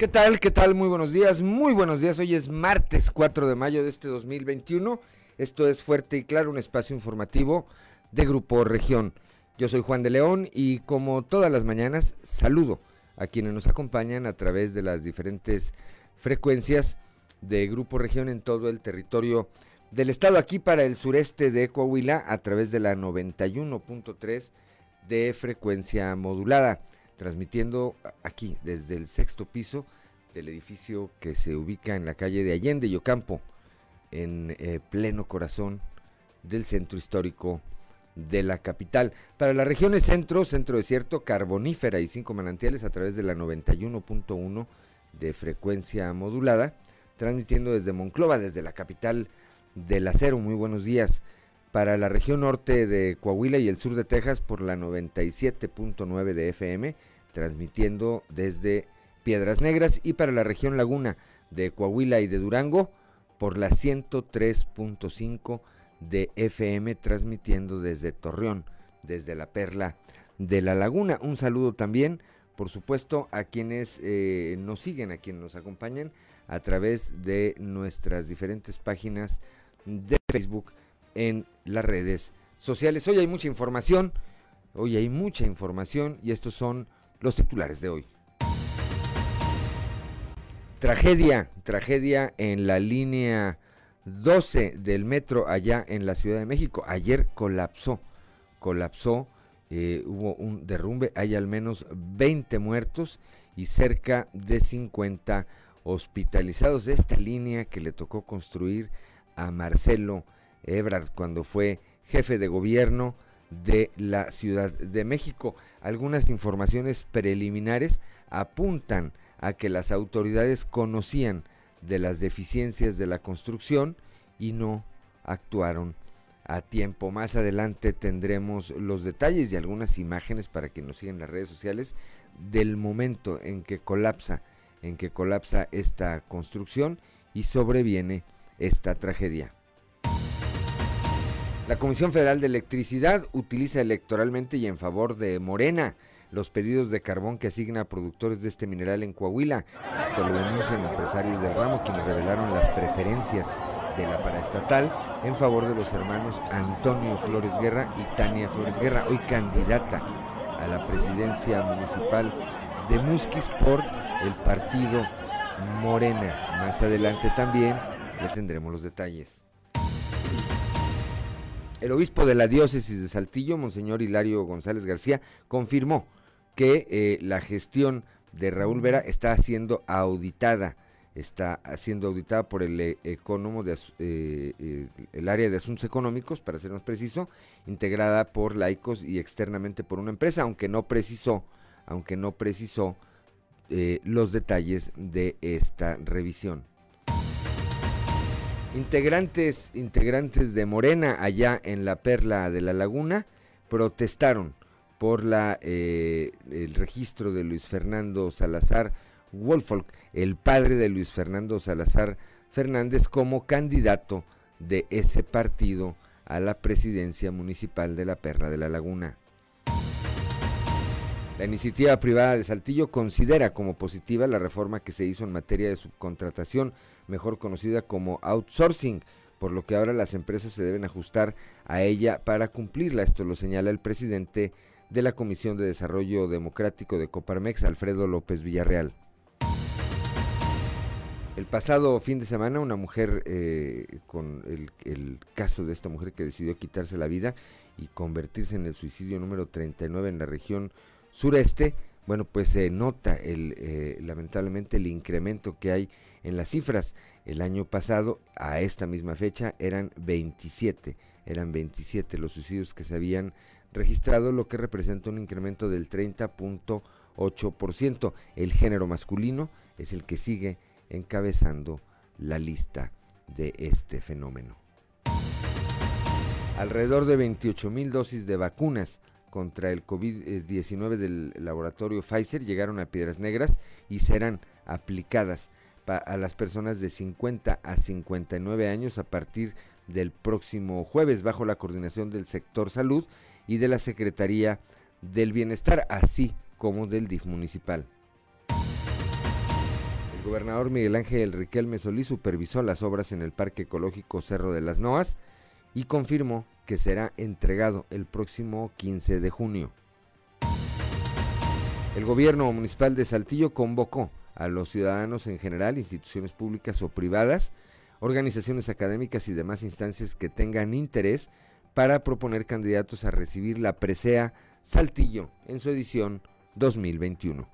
¿Qué tal? ¿Qué tal? Muy buenos días, muy buenos días. Hoy es martes 4 de mayo de este 2021. Esto es Fuerte y Claro, un espacio informativo de Grupo Región. Yo soy Juan de León y como todas las mañanas saludo a quienes nos acompañan a través de las diferentes frecuencias de Grupo Región en todo el territorio del estado. Aquí para el sureste de Coahuila a través de la 91.3 de frecuencia modulada transmitiendo aquí desde el sexto piso del edificio que se ubica en la calle de Allende y Ocampo, en eh, pleno corazón del centro histórico de la capital. Para las regiones centro, centro desierto, carbonífera y cinco manantiales a través de la 91.1 de frecuencia modulada, transmitiendo desde Monclova, desde la capital del acero. Muy buenos días. Para la región norte de Coahuila y el sur de Texas por la 97.9 de FM transmitiendo desde Piedras Negras y para la región Laguna de Coahuila y de Durango por la 103.5 de FM transmitiendo desde Torreón, desde la Perla de la Laguna. Un saludo también, por supuesto, a quienes eh, nos siguen, a quienes nos acompañan a través de nuestras diferentes páginas de Facebook en las redes sociales. Hoy hay mucha información, hoy hay mucha información y estos son los titulares de hoy. Tragedia, tragedia en la línea 12 del metro allá en la Ciudad de México. Ayer colapsó, colapsó, eh, hubo un derrumbe, hay al menos 20 muertos y cerca de 50 hospitalizados esta línea que le tocó construir a Marcelo Ebrard cuando fue jefe de gobierno de la Ciudad de México. Algunas informaciones preliminares apuntan a que las autoridades conocían de las deficiencias de la construcción y no actuaron a tiempo. Más adelante tendremos los detalles y algunas imágenes para que nos sigan las redes sociales del momento en que colapsa, en que colapsa esta construcción y sobreviene esta tragedia. La Comisión Federal de Electricidad utiliza electoralmente y en favor de Morena los pedidos de carbón que asigna a productores de este mineral en Coahuila. Esto lo denuncian empresarios del ramo quienes revelaron las preferencias de la paraestatal en favor de los hermanos Antonio Flores Guerra y Tania Flores Guerra, hoy candidata a la presidencia municipal de Musquis por el partido Morena. Más adelante también le tendremos los detalles. El obispo de la diócesis de Saltillo, Monseñor Hilario González García, confirmó que eh, la gestión de Raúl Vera está siendo auditada, está siendo auditada por el eh, económico de eh, el área de asuntos económicos, para ser más preciso, integrada por laicos y externamente por una empresa, aunque no precisó, aunque no precisó los detalles de esta revisión. Integrantes, integrantes de Morena allá en la Perla de la Laguna protestaron por la, eh, el registro de Luis Fernando Salazar Wolfolk, el padre de Luis Fernando Salazar Fernández, como candidato de ese partido a la presidencia municipal de la Perla de la Laguna. La iniciativa privada de Saltillo considera como positiva la reforma que se hizo en materia de subcontratación, mejor conocida como outsourcing, por lo que ahora las empresas se deben ajustar a ella para cumplirla. Esto lo señala el presidente de la Comisión de Desarrollo Democrático de Coparmex, Alfredo López Villarreal. El pasado fin de semana una mujer, eh, con el, caso de esta mujer que decidió quitarse la vida y convertirse en el suicidio número 39 en la región sureste, bueno, pues se nota el, eh, lamentablemente el incremento que hay en las cifras. El año pasado, a esta misma fecha, eran 27, eran 27 los suicidios que se habían registrado, lo que representa un incremento del 30.8%. El género masculino es el que sigue encabezando la lista de este fenómeno. Alrededor de 28 mil dosis de vacunas contra el COVID-19 del laboratorio Pfizer llegaron a Piedras Negras y serán aplicadas a las personas de 50 a 59 años a partir del próximo jueves bajo la coordinación del sector salud y de la Secretaría del Bienestar, así como del DIF municipal. El gobernador Miguel Ángel Riquelme Solís supervisó las obras en el Parque Ecológico Cerro de las Noas y confirmó que será entregado el próximo 15 de junio. El gobierno municipal de Saltillo convocó a los ciudadanos en general, instituciones públicas o privadas, organizaciones académicas y demás instancias que tengan interés para proponer candidatos a recibir la presea Saltillo en su edición 2021.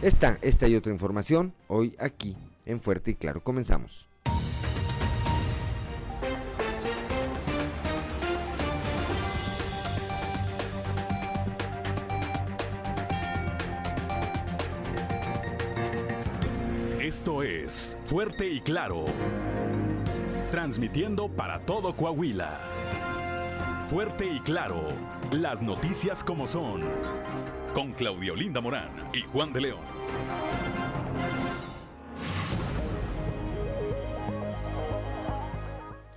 Esta, esta y otra información hoy aquí en Fuerte y Claro. Comenzamos. Es Fuerte y Claro. Transmitiendo para todo Coahuila. Fuerte y Claro. Las noticias como son. Con Claudio Linda Morán y Juan de León.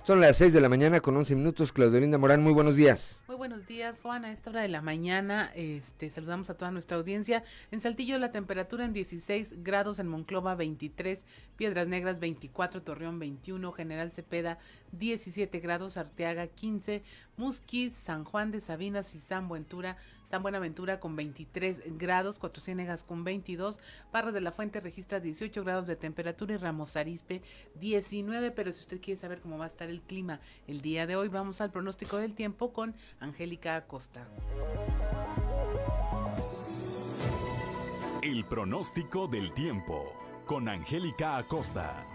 Son las 6 de la mañana con 11 minutos. Claudio Linda Morán, muy buenos días. Buenos días, Juan. A esta hora de la mañana este, saludamos a toda nuestra audiencia. En Saltillo la temperatura en 16 grados, en Monclova 23, Piedras Negras 24, Torreón 21, General Cepeda 17 grados, Arteaga 15, Musquis, San Juan de Sabinas y San Buentura, San Buenaventura con 23 grados, Cuatro Ciénegas con 22, Parras de la Fuente registra 18 grados de temperatura y Ramos Arispe 19, pero si usted quiere saber cómo va a estar el clima el día de hoy, vamos al pronóstico del tiempo con Angélica Acosta. El pronóstico del tiempo con Angélica Acosta.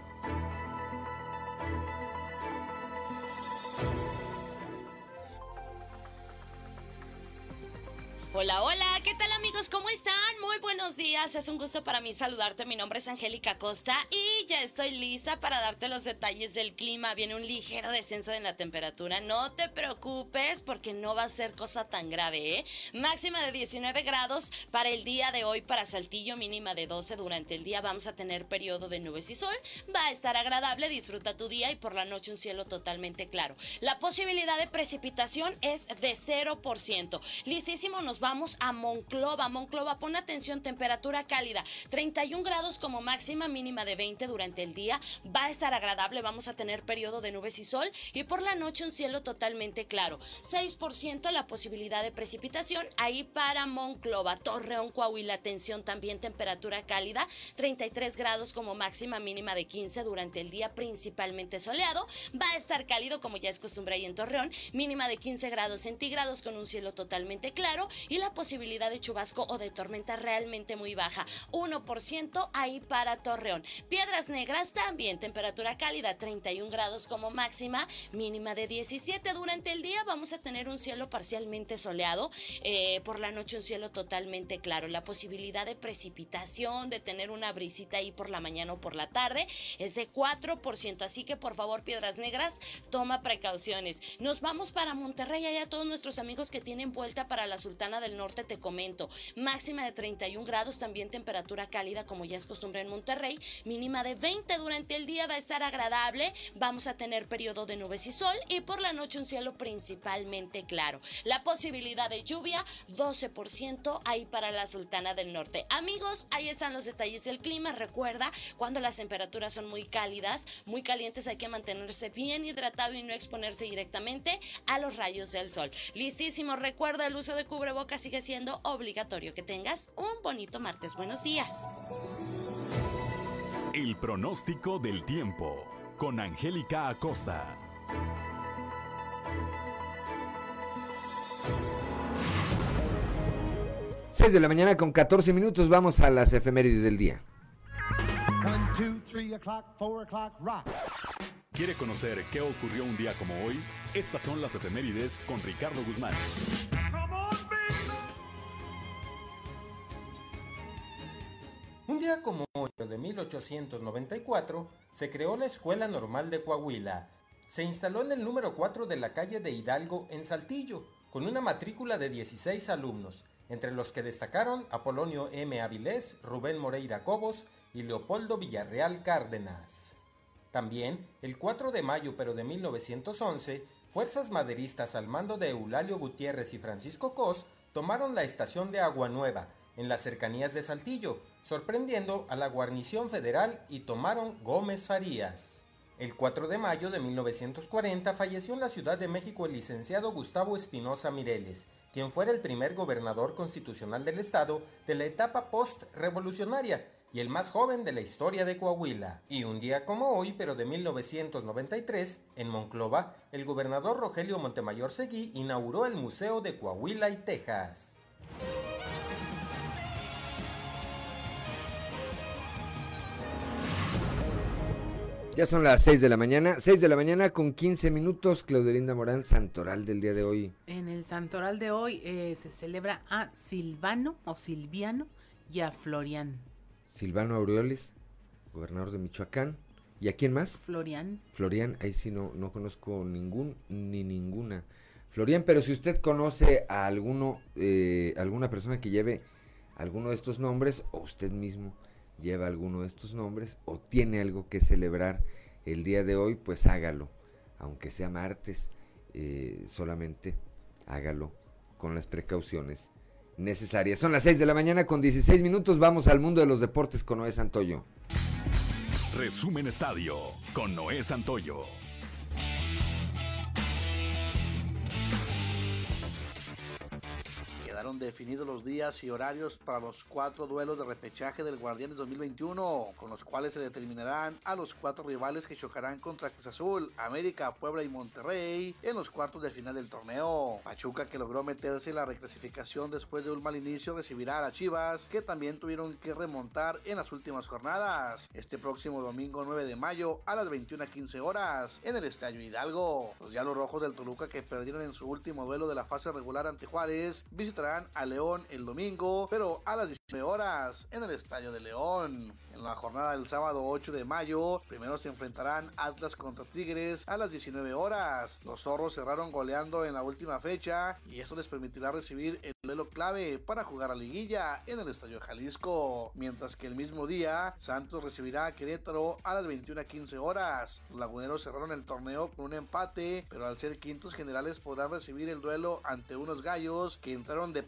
Hola, hola, ¿qué tal amigos? ¿Cómo están? Muy buenos días, es un gusto para mí saludarte. Mi nombre es Angélica Costa y ya estoy lista para darte los detalles del clima. Viene un ligero descenso en la temperatura, no te preocupes porque no va a ser cosa tan grave, ¿eh? Máxima de 19 grados para el día de hoy para Saltillo, mínima de 12 durante el día. Vamos a tener periodo de nubes y sol, va a estar agradable, disfruta tu día y por la noche un cielo totalmente claro. La posibilidad de precipitación es de 0%. Listísimo, nos vamos a Monclova. Monclova, pon atención, temperatura cálida, 31 grados como máxima, mínima de 20 durante el día. Va a estar agradable, vamos a tener periodo de nubes y sol y por la noche un cielo totalmente claro. 6% la posibilidad de precipitación ahí para Monclova, Torreón, Coahuila, atención también temperatura cálida, 33 grados como máxima, mínima de 15 durante el día, principalmente soleado. Va a estar cálido como ya es costumbre ahí en Torreón, mínima de 15 grados centígrados con un cielo totalmente claro y la posibilidad de chubasco o de tormenta realmente muy baja, 1% ahí para Torreón. Piedras Negras también, temperatura cálida, 31 grados como máxima, mínima de 17 durante el día. Vamos a tener un cielo parcialmente soleado, eh, por la noche un cielo totalmente claro. La posibilidad de precipitación, de tener una brisita ahí por la mañana o por la tarde, es de 4%. Así que por favor, Piedras Negras, toma precauciones. Nos vamos para Monterrey, allá todos nuestros amigos que tienen vuelta para la Sultana del Norte, te comento. Máxima de 31 grados, también temperatura cálida como ya es costumbre en Monterrey. Mínima de 20 durante el día va a estar agradable. Vamos a tener periodo de nubes y sol y por la noche un cielo principalmente claro. La posibilidad de lluvia 12% ahí para la Sultana del Norte. Amigos, ahí están los detalles del clima. Recuerda, cuando las temperaturas son muy cálidas, muy calientes, hay que mantenerse bien hidratado y no exponerse directamente a los rayos del sol. Listísimo, recuerda el uso de cubrebocas sigue siendo obligatorio. Que tengas un bonito martes. Buenos días. El pronóstico del tiempo con Angélica Acosta. Seis de la mañana con 14 minutos, vamos a las efemérides del día. ¿Quiere conocer qué ocurrió un día como hoy? Estas son las efemérides con Ricardo Guzmán. Día como hoy de 1894 se creó la Escuela Normal de Coahuila. Se instaló en el número 4 de la calle de Hidalgo en Saltillo, con una matrícula de 16 alumnos, entre los que destacaron Apolonio M. Avilés, Rubén Moreira Cobos y Leopoldo Villarreal Cárdenas. También, el 4 de mayo pero de 1911, fuerzas maderistas al mando de Eulalio Gutiérrez y Francisco Cos tomaron la estación de Agua Nueva, en las cercanías de Saltillo, sorprendiendo a la guarnición federal y tomaron Gómez Farías. El 4 de mayo de 1940 falleció en la Ciudad de México el licenciado Gustavo Espinosa Mireles, quien fuera el primer gobernador constitucional del estado de la etapa post-revolucionaria y el más joven de la historia de Coahuila. Y un día como hoy, pero de 1993, en Monclova, el gobernador Rogelio Montemayor Seguí inauguró el Museo de Coahuila y Texas. Ya son las 6 de la mañana, 6 de la mañana con 15 minutos, Claudelinda Morán, Santoral del día de hoy. En el Santoral de hoy eh, se celebra a Silvano o Silviano y a Florian. Silvano Aureoles, gobernador de Michoacán. ¿Y a quién más? Florian. Florian, ahí sí no, no conozco ningún ni ninguna. Florian, pero si usted conoce a alguno, eh, alguna persona que lleve alguno de estos nombres, o usted mismo lleva alguno de estos nombres, o tiene algo que celebrar el día de hoy, pues hágalo. Aunque sea martes, eh, solamente hágalo con las precauciones necesarias. Son las 6 de la mañana con 16 minutos. Vamos al mundo de los deportes con Noé Santoyo. Resumen Estadio con Noé Santoyo. Definidos los días y horarios para los cuatro duelos de repechaje del Guardianes 2021, con los cuales se determinarán a los cuatro rivales que chocarán contra Cruz Azul, América, Puebla y Monterrey en los cuartos de final del torneo. Pachuca, que logró meterse en la reclasificación después de un mal inicio, recibirá a las Chivas, que también tuvieron que remontar en las últimas jornadas. Este próximo domingo 9 de mayo a las 21.15 horas en el Estadio Hidalgo. Los Diablos Rojos del Toluca, que perdieron en su último duelo de la fase regular ante Juárez, visitarán a León el domingo, pero a las 19 horas en el Estadio de León. En la jornada del sábado 8 de mayo, primero se enfrentarán Atlas contra Tigres a las 19 horas. Los zorros cerraron goleando en la última fecha y esto les permitirá recibir el duelo clave para jugar a liguilla en el Estadio Jalisco. Mientras que el mismo día, Santos recibirá a Querétaro a las 21 a 15 horas. Los laguneros cerraron el torneo con un empate, pero al ser quintos generales podrán recibir el duelo ante unos gallos que entraron de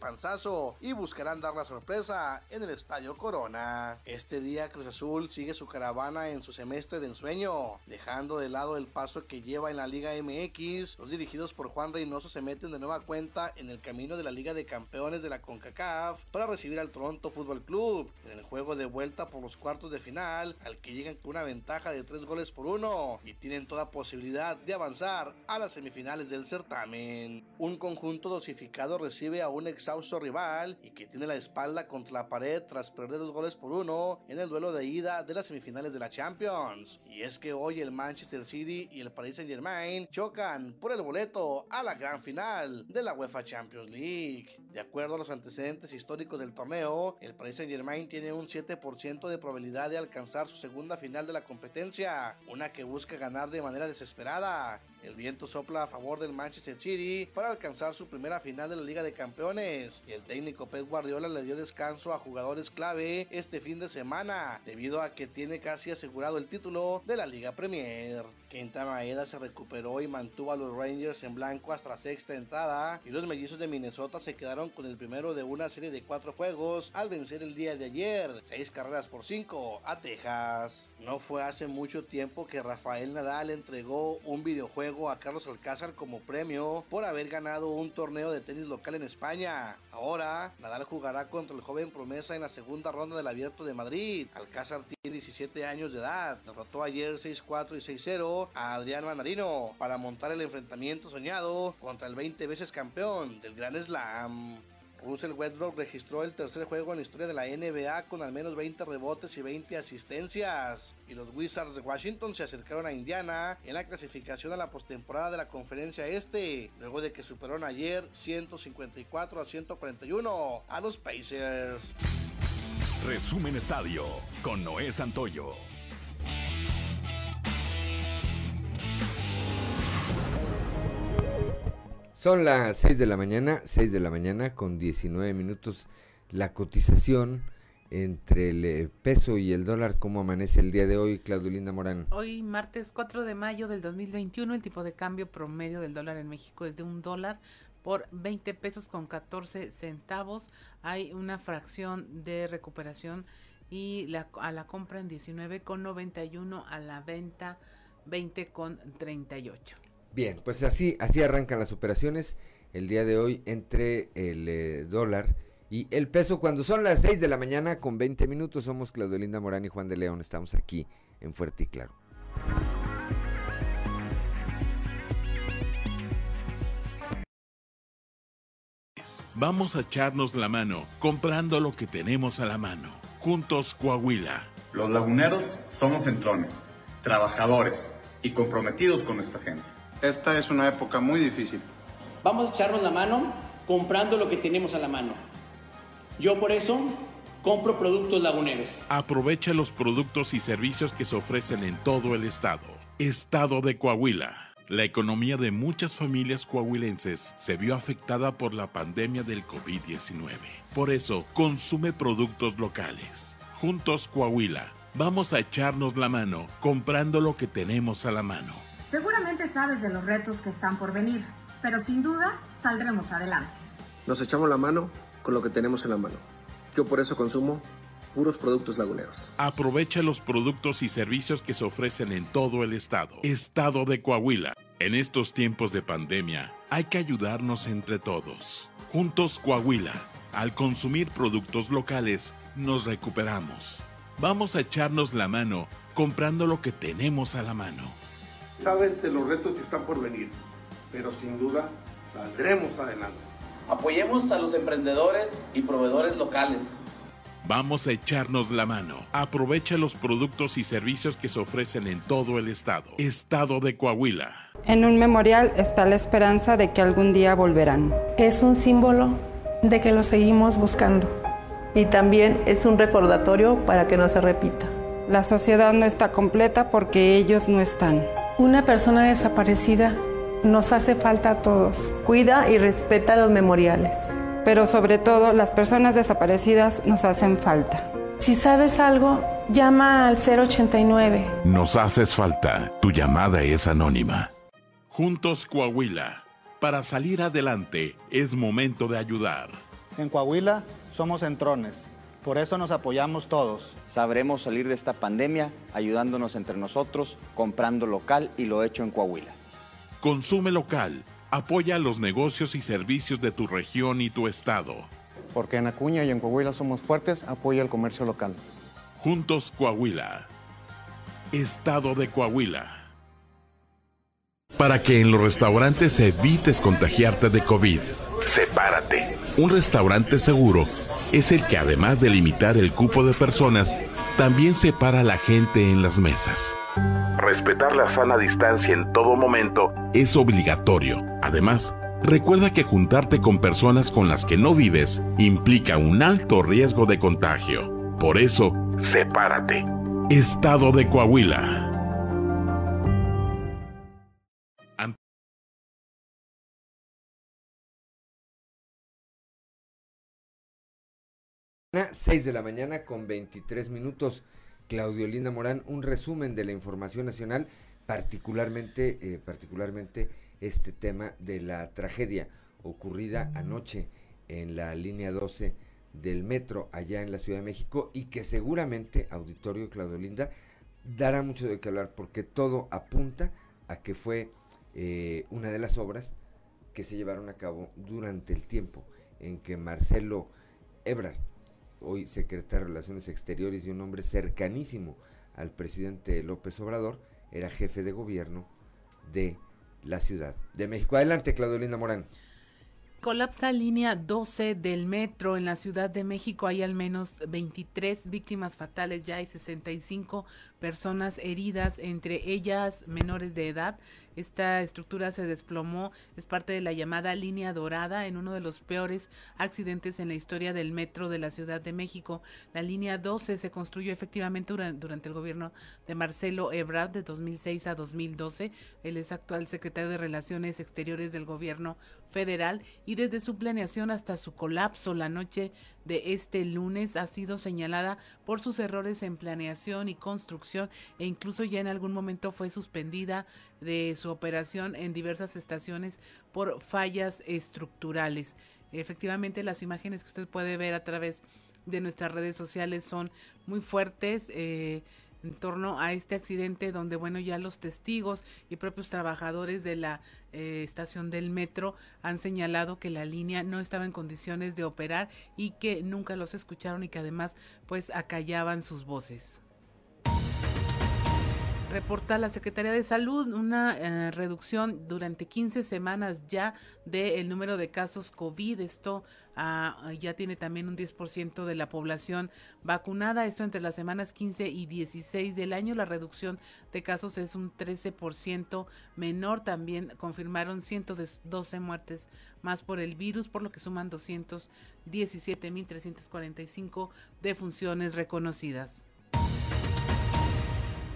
y buscarán dar la sorpresa en el Estadio Corona. Este día Cruz Azul sigue su caravana en su semestre de ensueño, dejando de lado el paso que lleva en la Liga MX. Los dirigidos por Juan Reynoso se meten de nueva cuenta en el camino de la Liga de Campeones de la CONCACAF para recibir al Toronto Fútbol Club en el juego de vuelta por los cuartos de final, al que llegan con una ventaja de tres goles por uno y tienen toda posibilidad de avanzar a las semifinales del certamen. Un conjunto dosificado recibe a un exhausto rival y que tiene la espalda contra la pared tras perder dos goles por uno en el duelo de ida de las semifinales de la Champions. Y es que hoy el Manchester City y el Paris Saint Germain chocan por el boleto a la gran final de la UEFA Champions League. De acuerdo a los antecedentes históricos del torneo, el Paris Saint Germain tiene un 7% de probabilidad de alcanzar su segunda final de la competencia, una que busca ganar de manera desesperada. El viento sopla a favor del Manchester City para alcanzar su primera final de la Liga de Campeones y el técnico Pep Guardiola le dio descanso a jugadores clave este fin de semana debido a que tiene casi asegurado el título de la Liga Premier. Kenta Maeda se recuperó y mantuvo a los Rangers en blanco hasta sexta entrada y los mellizos de Minnesota se quedaron con el primero de una serie de cuatro juegos al vencer el día de ayer, seis carreras por cinco a Texas. No fue hace mucho tiempo que Rafael Nadal entregó un videojuego a Carlos Alcázar como premio por haber ganado un torneo de tenis local en España. Ahora, Nadal jugará contra el joven promesa en la segunda ronda del Abierto de Madrid. Alcázar tiene 17 años de edad, derrotó ayer 6-4 y 6-0 a Adrián Mandarino para montar el enfrentamiento soñado contra el 20 veces campeón del Gran Slam. Russell Westbrook registró el tercer juego en la historia de la NBA con al menos 20 rebotes y 20 asistencias. Y los Wizards de Washington se acercaron a Indiana en la clasificación a la postemporada de la conferencia este, luego de que superaron ayer 154 a 141 a los Pacers. Resumen Estadio con Noé Santoyo. Son las 6 de la mañana, 6 de la mañana con 19 minutos. La cotización entre el eh, peso y el dólar, ¿cómo amanece el día de hoy, Claudio Morán? Hoy, martes 4 de mayo del 2021, el tipo de cambio promedio del dólar en México es de un dólar por 20 pesos con 14 centavos. Hay una fracción de recuperación y la, a la compra en 19 con 91, a la venta 20 con 38. Bien, pues así, así arrancan las operaciones el día de hoy entre el eh, dólar y el peso cuando son las 6 de la mañana con 20 minutos. Somos Claudio Linda Morán y Juan de León. Estamos aquí en Fuerte y Claro. Vamos a echarnos la mano comprando lo que tenemos a la mano. Juntos Coahuila. Los laguneros somos entrones, trabajadores y comprometidos con nuestra gente. Esta es una época muy difícil. Vamos a echarnos la mano comprando lo que tenemos a la mano. Yo por eso compro productos laguneros. Aprovecha los productos y servicios que se ofrecen en todo el estado. Estado de Coahuila. La economía de muchas familias coahuilenses se vio afectada por la pandemia del COVID-19. Por eso, consume productos locales. Juntos Coahuila, vamos a echarnos la mano comprando lo que tenemos a la mano. Seguramente sabes de los retos que están por venir, pero sin duda saldremos adelante. Nos echamos la mano con lo que tenemos en la mano. Yo por eso consumo puros productos laguneros. Aprovecha los productos y servicios que se ofrecen en todo el estado. Estado de Coahuila. En estos tiempos de pandemia, hay que ayudarnos entre todos. Juntos Coahuila. Al consumir productos locales, nos recuperamos. Vamos a echarnos la mano comprando lo que tenemos a la mano. Sabes de los retos que están por venir, pero sin duda saldremos adelante. Apoyemos a los emprendedores y proveedores locales Vamos a echarnos la mano. Aprovecha los productos y servicios que se ofrecen en todo el estado. Estado de Coahuila. En un memorial está la esperanza de que algún día volverán. Es un símbolo de que lo seguimos buscando. Y también es un recordatorio para que no se repita. La sociedad no está completa porque ellos no están. Una persona desaparecida nos hace falta a todos. Cuida y respeta los memoriales pero sobre todo las personas desaparecidas nos hacen falta. Si sabes algo, llama al 089. Nos haces falta. Tu llamada es anónima. Juntos Coahuila. Para salir adelante es momento de ayudar. En Coahuila somos entrones. Por eso nos apoyamos todos. Sabremos salir de esta pandemia ayudándonos entre nosotros, comprando local y lo hecho en Coahuila. Consume local Apoya los negocios y servicios de tu región y tu estado. Porque en Acuña y en Coahuila somos fuertes, apoya el comercio local. Juntos Coahuila. Estado de Coahuila. Para que en los restaurantes evites contagiarte de COVID, sepárate. Un restaurante seguro es el que además de limitar el cupo de personas, también separa a la gente en las mesas. Respetar la sana distancia en todo momento es obligatorio. Además, recuerda que juntarte con personas con las que no vives implica un alto riesgo de contagio. Por eso, sepárate. Estado de Coahuila. 6 de la mañana con 23 minutos. Claudio Linda Morán, un resumen de la información nacional, particularmente, eh, particularmente este tema de la tragedia ocurrida anoche en la línea 12 del metro allá en la Ciudad de México y que seguramente, auditorio Claudio Linda, dará mucho de qué hablar porque todo apunta a que fue eh, una de las obras que se llevaron a cabo durante el tiempo en que Marcelo Ebrard hoy secretario de Relaciones Exteriores y un hombre cercanísimo al presidente López Obrador, era jefe de gobierno de la Ciudad de México. Adelante, Claudio Linda Morán. Colapsa línea 12 del metro en la Ciudad de México. Hay al menos 23 víctimas fatales, ya hay 65 personas heridas, entre ellas menores de edad. Esta estructura se desplomó, es parte de la llamada línea dorada en uno de los peores accidentes en la historia del metro de la Ciudad de México. La línea 12 se construyó efectivamente durante, el gobierno de Marcelo Ebrard de 2006 a 2012. Él es actual secretario de Relaciones Exteriores del gobierno federal y desde su planeación hasta su colapso la noche de este lunes ha sido señalada por sus errores en planeación y construcción e incluso ya en algún momento fue suspendida de su operación en diversas estaciones por fallas estructurales. Efectivamente, las imágenes que usted puede ver a través de nuestras redes sociales son muy fuertes. Eh, en torno a este accidente donde, bueno, ya los testigos y propios trabajadores de la eh, estación del metro han señalado que la línea no estaba en condiciones de operar y que nunca los escucharon y que además pues acallaban sus voces. Reporta la Secretaría de Salud una eh, reducción durante 15 semanas ya del número de casos COVID. Esto ah, ya tiene también un 10% de la población vacunada. Esto entre las semanas 15 y 16 del año. La reducción de casos es un 13% menor. También confirmaron 112 muertes más por el virus, por lo que suman 217.345 defunciones reconocidas.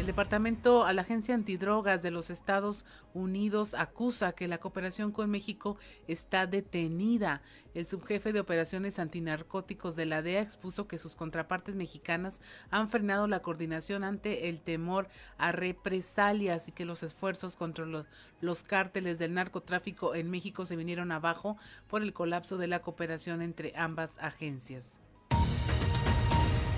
Departamento a la Agencia Antidrogas de los Estados Unidos acusa que la cooperación con México está detenida. El subjefe de operaciones antinarcóticos de la DEA expuso que sus contrapartes mexicanas han frenado la coordinación ante el temor a represalias y que los esfuerzos contra los, los cárteles del narcotráfico en México se vinieron abajo por el colapso de la cooperación entre ambas agencias.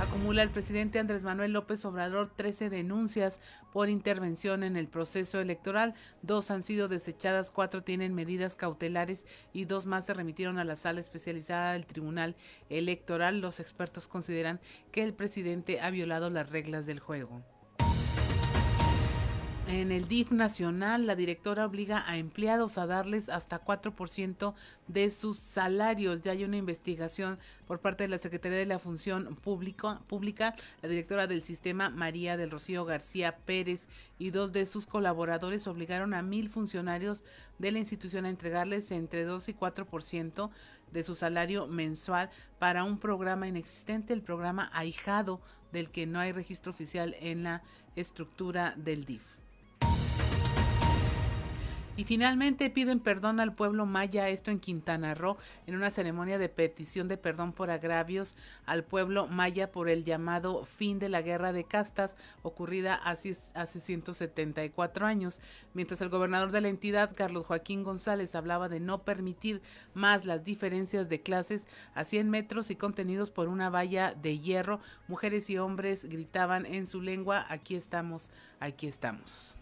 Acumula el presidente Andrés Manuel López Obrador 13 denuncias por intervención en el proceso electoral. Dos han sido desechadas, cuatro tienen medidas cautelares y dos más se remitieron a la sala especializada del Tribunal Electoral. Los expertos consideran que el presidente ha violado las reglas del juego. En el DIF nacional, la directora obliga a empleados a darles hasta 4% de sus salarios. Ya hay una investigación por parte de la Secretaría de la Función Pública, Pública, la directora del sistema, María del Rocío García Pérez, y dos de sus colaboradores obligaron a mil funcionarios de la institución a entregarles entre 2 y 4% de su salario mensual para un programa inexistente, el programa ahijado del que no hay registro oficial en la estructura del DIF. Y finalmente piden perdón al pueblo maya, esto en Quintana Roo, en una ceremonia de petición de perdón por agravios al pueblo maya por el llamado fin de la guerra de castas ocurrida hace, hace 174 años. Mientras el gobernador de la entidad, Carlos Joaquín González, hablaba de no permitir más las diferencias de clases a 100 metros y contenidos por una valla de hierro, mujeres y hombres gritaban en su lengua, aquí estamos, aquí estamos.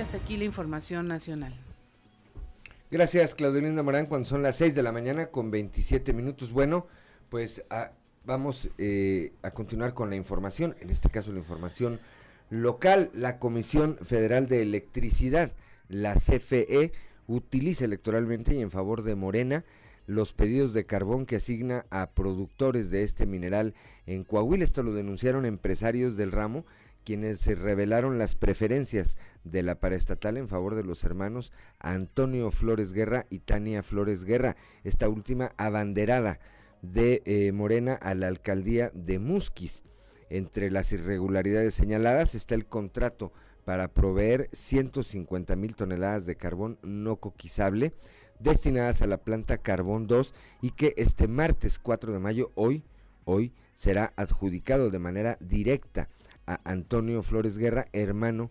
Hasta aquí la información nacional. Gracias, Claudelina Morán, cuando son las 6 de la mañana con 27 minutos. Bueno, pues ah, vamos eh, a continuar con la información, en este caso la información local. La Comisión Federal de Electricidad, la CFE, utiliza electoralmente y en favor de Morena los pedidos de carbón que asigna a productores de este mineral en Coahuila. Esto lo denunciaron empresarios del ramo quienes se revelaron las preferencias de la paraestatal en favor de los hermanos Antonio Flores Guerra y Tania Flores Guerra, esta última abanderada de eh, Morena a la alcaldía de Musquis. Entre las irregularidades señaladas está el contrato para proveer 150 mil toneladas de carbón no coquizable destinadas a la planta Carbón 2 y que este martes 4 de mayo, hoy, hoy, será adjudicado de manera directa a Antonio Flores Guerra, hermano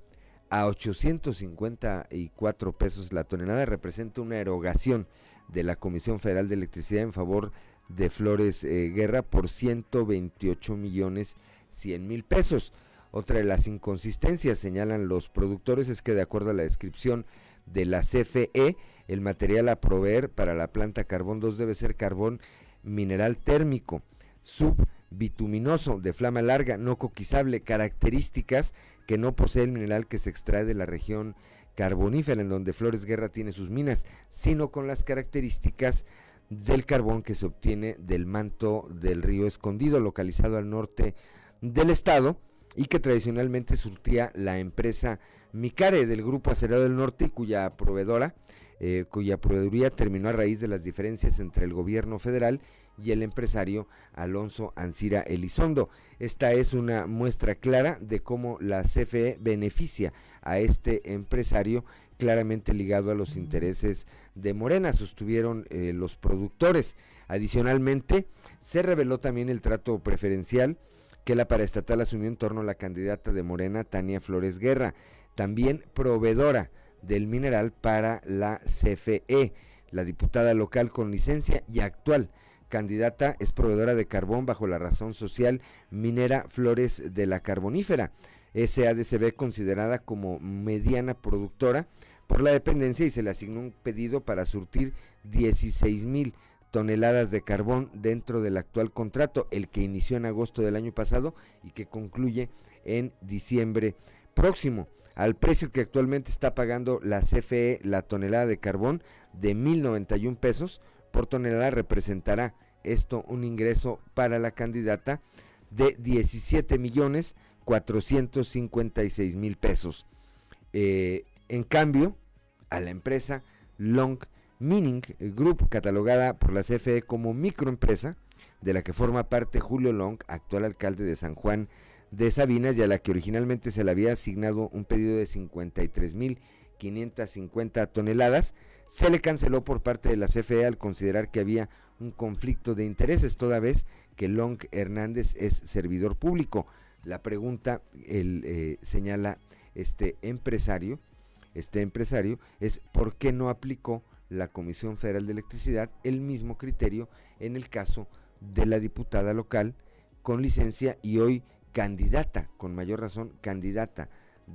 a 854 pesos la tonelada representa una erogación de la Comisión Federal de Electricidad en favor de Flores eh, Guerra por 128 millones 100 mil pesos. Otra de las inconsistencias, señalan los productores, es que de acuerdo a la descripción de la CFE, el material a proveer para la planta carbón 2 debe ser carbón mineral térmico, subbituminoso, de flama larga, no coquizable, características que no posee el mineral que se extrae de la región carbonífera en donde Flores Guerra tiene sus minas, sino con las características del carbón que se obtiene del manto del río Escondido, localizado al norte del estado, y que tradicionalmente surtía la empresa Micare del Grupo Acerado del Norte, cuya proveedora, eh, cuya proveeduría terminó a raíz de las diferencias entre el gobierno federal y el empresario Alonso Ancira Elizondo. Esta es una muestra clara de cómo la CFE beneficia a este empresario claramente ligado a los intereses de Morena, sostuvieron eh, los productores. Adicionalmente, se reveló también el trato preferencial que la paraestatal asumió en torno a la candidata de Morena, Tania Flores Guerra, también proveedora del mineral para la CFE. La diputada local con licencia y actual candidata es proveedora de carbón bajo la razón social minera Flores de la Carbonífera. SADCB considerada como mediana productora por la dependencia y se le asignó un pedido para surtir 16 mil toneladas de carbón dentro del actual contrato, el que inició en agosto del año pasado y que concluye en diciembre próximo. Al precio que actualmente está pagando la CFE la tonelada de carbón de 1.091 pesos por tonelada representará esto un ingreso para la candidata de 17 millones 456 mil pesos. Eh, en cambio, a la empresa Long Mining Group, catalogada por la CFE como microempresa, de la que forma parte Julio Long, actual alcalde de San Juan de Sabinas, y a la que originalmente se le había asignado un pedido de 53.550 toneladas, se le canceló por parte de la CFE al considerar que había un conflicto de intereses, toda vez que Long Hernández es servidor público. La pregunta, el, eh, señala este empresario, este empresario es por qué no aplicó la Comisión Federal de Electricidad el mismo criterio en el caso de la diputada local con licencia y hoy candidata, con mayor razón, candidata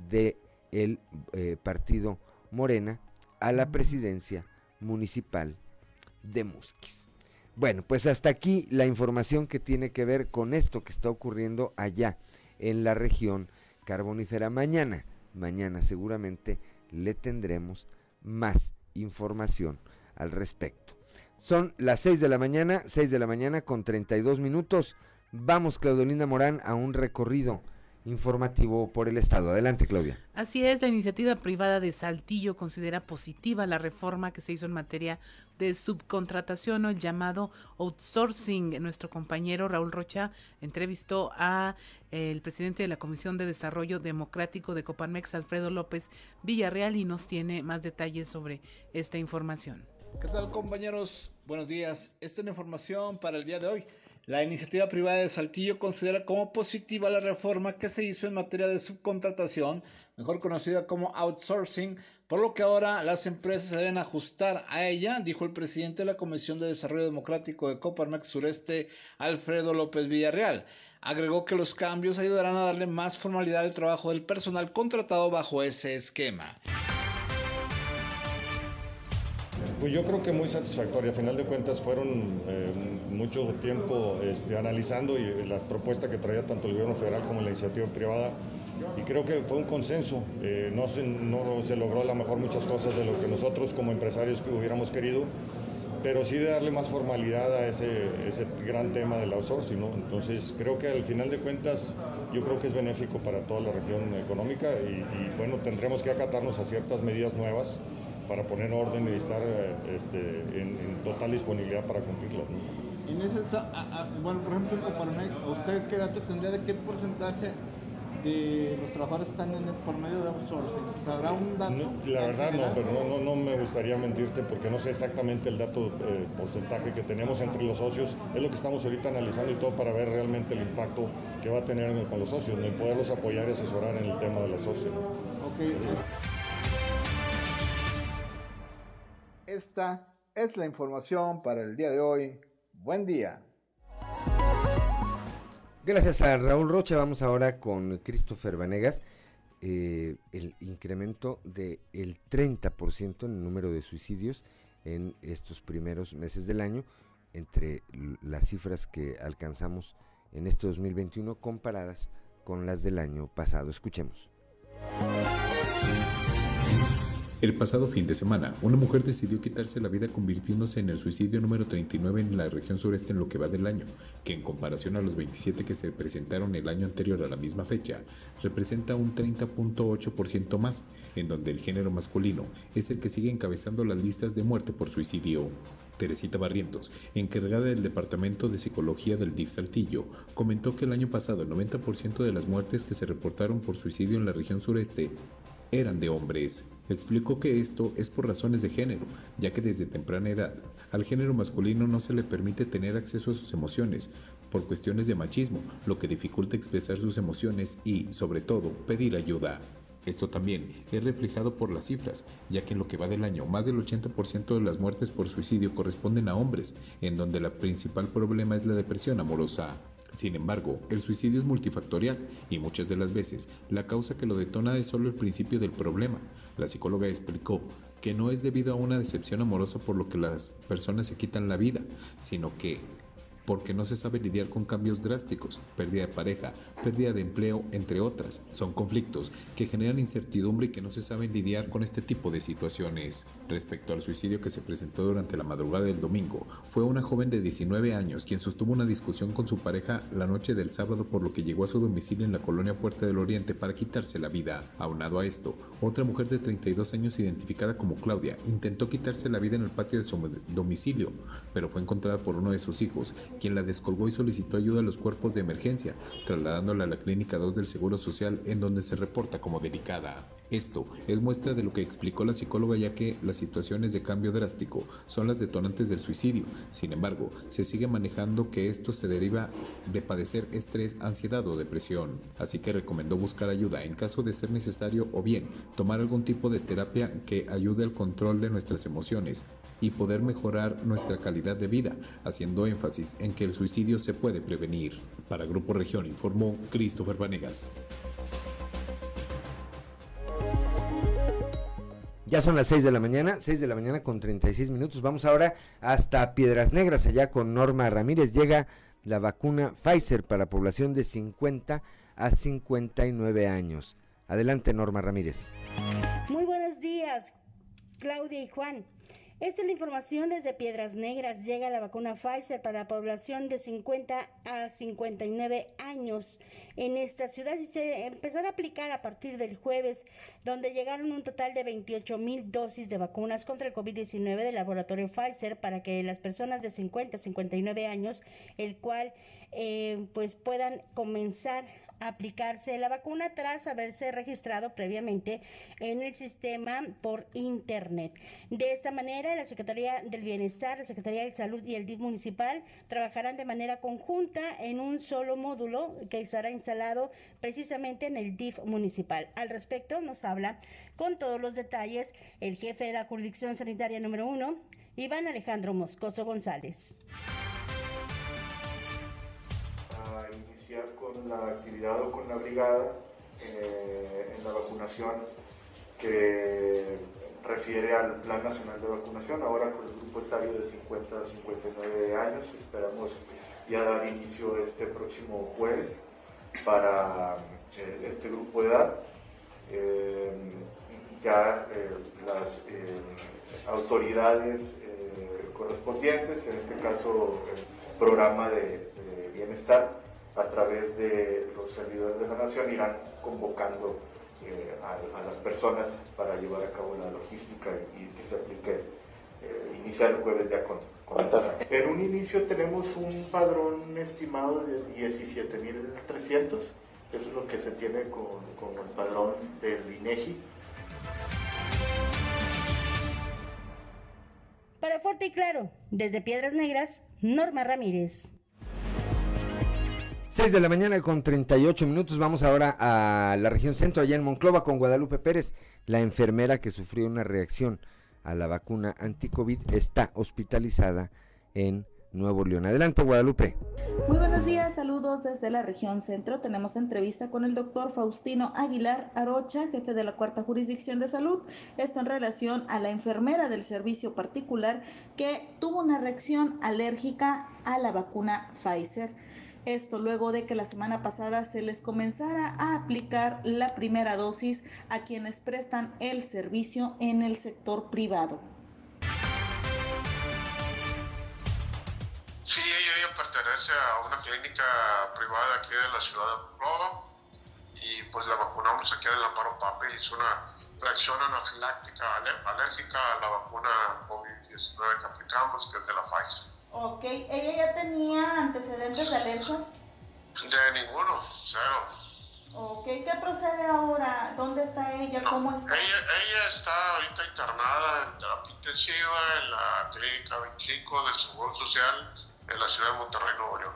de el eh, partido Morena a la presidencia municipal de Musquis. Bueno, pues hasta aquí la información que tiene que ver con esto que está ocurriendo allá en la región carbonífera. Mañana, mañana seguramente le tendremos más información al respecto. Son las 6 de la mañana, 6 de la mañana con 32 minutos. Vamos, Claudolinda Morán, a un recorrido informativo por el Estado. Adelante, Claudia. Así es, la iniciativa privada de Saltillo considera positiva la reforma que se hizo en materia de subcontratación o llamado outsourcing. Nuestro compañero Raúl Rocha entrevistó a eh, el presidente de la Comisión de Desarrollo Democrático de Coparmex, Alfredo López Villarreal, y nos tiene más detalles sobre esta información. ¿Qué tal compañeros? Buenos días. Esta es la información para el día de hoy. La iniciativa privada de Saltillo considera como positiva la reforma que se hizo en materia de subcontratación, mejor conocida como outsourcing, por lo que ahora las empresas se deben ajustar a ella, dijo el presidente de la Comisión de Desarrollo Democrático de Coparmex Sureste, Alfredo López Villarreal. Agregó que los cambios ayudarán a darle más formalidad al trabajo del personal contratado bajo ese esquema. Pues yo creo que muy satisfactoria. A final de cuentas fueron eh, mucho tiempo este, analizando y, las propuestas que traía tanto el gobierno federal como la iniciativa privada y creo que fue un consenso. Eh, no, se, no se logró a lo mejor muchas cosas de lo que nosotros como empresarios hubiéramos querido, pero sí de darle más formalidad a ese, ese gran tema del outsourcing. ¿no? Entonces creo que al final de cuentas yo creo que es benéfico para toda la región económica y, y bueno, tendremos que acatarnos a ciertas medidas nuevas para poner orden y estar eh, este, en, total disponibilidad para cumplirlas. En ese, bueno, por ejemplo, en Coparmex, ¿usted qué dato tendría de qué porcentaje de los trabajadores están en el, por medio de outsourcing? ¿Sabrá un dato? la verdad no, pero no, no, me gustaría mentirte porque no sé exactamente el dato eh, porcentaje que tenemos entre los socios. Es lo que estamos ahorita analizando y todo para ver realmente el impacto que va a tener con los socios, y poderlos apoyar y asesorar en el tema de los socios. Okay. Esta es la información para el día de hoy. Buen día. Gracias a Raúl Rocha. Vamos ahora con Christopher Vanegas. Eh, el incremento del el 30% en el número de suicidios en estos primeros meses del año, entre las cifras que alcanzamos en este 2021 comparadas con las del año pasado. Escuchemos. El pasado fin de semana, una mujer decidió quitarse la vida convirtiéndose en el suicidio número 39 en la región sureste en lo que va del año, que en comparación a los 27 que se presentaron el año anterior a la misma fecha, representa un 30.8% más, en donde el género masculino es el que sigue encabezando las listas de muerte por suicidio. Teresita Barrientos, encargada del Departamento de Psicología del DIF Saltillo, comentó que el año pasado el 90% de las muertes que se reportaron por suicidio en la región sureste eran de hombres. Explicó que esto es por razones de género, ya que desde temprana edad al género masculino no se le permite tener acceso a sus emociones por cuestiones de machismo, lo que dificulta expresar sus emociones y, sobre todo, pedir ayuda. Esto también es reflejado por las cifras, ya que en lo que va del año más del 80% de las muertes por suicidio corresponden a hombres, en donde el principal problema es la depresión amorosa. Sin embargo, el suicidio es multifactorial y muchas de las veces la causa que lo detona es solo el principio del problema. La psicóloga explicó que no es debido a una decepción amorosa por lo que las personas se quitan la vida, sino que porque no se sabe lidiar con cambios drásticos, pérdida de pareja, pérdida de empleo, entre otras. Son conflictos que generan incertidumbre y que no se saben lidiar con este tipo de situaciones. Respecto al suicidio que se presentó durante la madrugada del domingo, fue una joven de 19 años quien sostuvo una discusión con su pareja la noche del sábado por lo que llegó a su domicilio en la colonia Puerta del Oriente para quitarse la vida. Aunado a esto, otra mujer de 32 años identificada como Claudia intentó quitarse la vida en el patio de su domicilio, pero fue encontrada por uno de sus hijos quien la descolgó y solicitó ayuda a los cuerpos de emergencia, trasladándola a la Clínica 2 del Seguro Social en donde se reporta como delicada. Esto es muestra de lo que explicó la psicóloga ya que las situaciones de cambio drástico son las detonantes del suicidio. Sin embargo, se sigue manejando que esto se deriva de padecer estrés, ansiedad o depresión. Así que recomendó buscar ayuda en caso de ser necesario o bien tomar algún tipo de terapia que ayude al control de nuestras emociones y poder mejorar nuestra calidad de vida, haciendo énfasis en que el suicidio se puede prevenir. Para Grupo Región informó Christopher Vanegas. Ya son las 6 de la mañana, 6 de la mañana con 36 minutos. Vamos ahora hasta Piedras Negras, allá con Norma Ramírez. Llega la vacuna Pfizer para población de 50 a 59 años. Adelante, Norma Ramírez. Muy buenos días, Claudia y Juan. Esta es la información desde Piedras Negras. Llega la vacuna Pfizer para la población de 50 a 59 años en esta ciudad y se empezó a aplicar a partir del jueves, donde llegaron un total de 28 mil dosis de vacunas contra el COVID-19 del laboratorio Pfizer para que las personas de 50 a 59 años, el cual eh, pues puedan comenzar aplicarse la vacuna tras haberse registrado previamente en el sistema por Internet. De esta manera, la Secretaría del Bienestar, la Secretaría de Salud y el DIF municipal trabajarán de manera conjunta en un solo módulo que estará instalado precisamente en el DIF municipal. Al respecto, nos habla con todos los detalles el jefe de la jurisdicción sanitaria número uno, Iván Alejandro Moscoso González con la actividad o con la brigada eh, en la vacunación que refiere al Plan Nacional de Vacunación, ahora con el grupo etario de 50 a 59 años. Esperamos ya dar inicio este próximo jueves para eh, este grupo de edad. Eh, ya las autoridades correspondientes, en este caso el programa de bienestar, a través de los servidores de la nación irán convocando eh, a, las personas para llevar a cabo la logística y, que se aplique, eh, iniciar el jueves ya con, con En un inicio tenemos un padrón estimado de 17.300, eso es lo que se tiene con, con el padrón del INEGI. Para Fuerte y Claro, desde Piedras Negras, Norma Ramírez. 6 de la mañana con 38 minutos. Vamos ahora a la región centro, allá en Monclova, con Guadalupe Pérez. La enfermera que sufrió una reacción a la vacuna anti-COVID está hospitalizada en Nuevo León. Adelante, Guadalupe. Muy buenos días, saludos desde la región centro. Tenemos entrevista con el doctor Faustino Aguilar Arocha, jefe de la cuarta jurisdicción de salud. Esto en relación a la enfermera del servicio particular que tuvo una reacción alérgica a la vacuna Pfizer. Esto luego de que la semana pasada se les comenzara a aplicar la primera dosis a quienes prestan el servicio en el sector privado. Sí, ella, pertenece a una clínica privada aquí de la ciudad de Monclova y pues la vacunamos aquí en el Amparo Pape. Hizo una reacción anafiláctica alérgica a la vacuna COVID-19 que aplicamos, que es de la Pfizer. Ok, ¿ella ya tenía antecedentes de alergias? De ninguno, cero. Ok, ¿qué procede ahora? ¿Dónde está ella? ¿Cómo está? Ella, ella está ahorita internada en terapia intensiva en la Clínica 25 del Seguro Social en la ciudad de Monterrey, Nuevo León.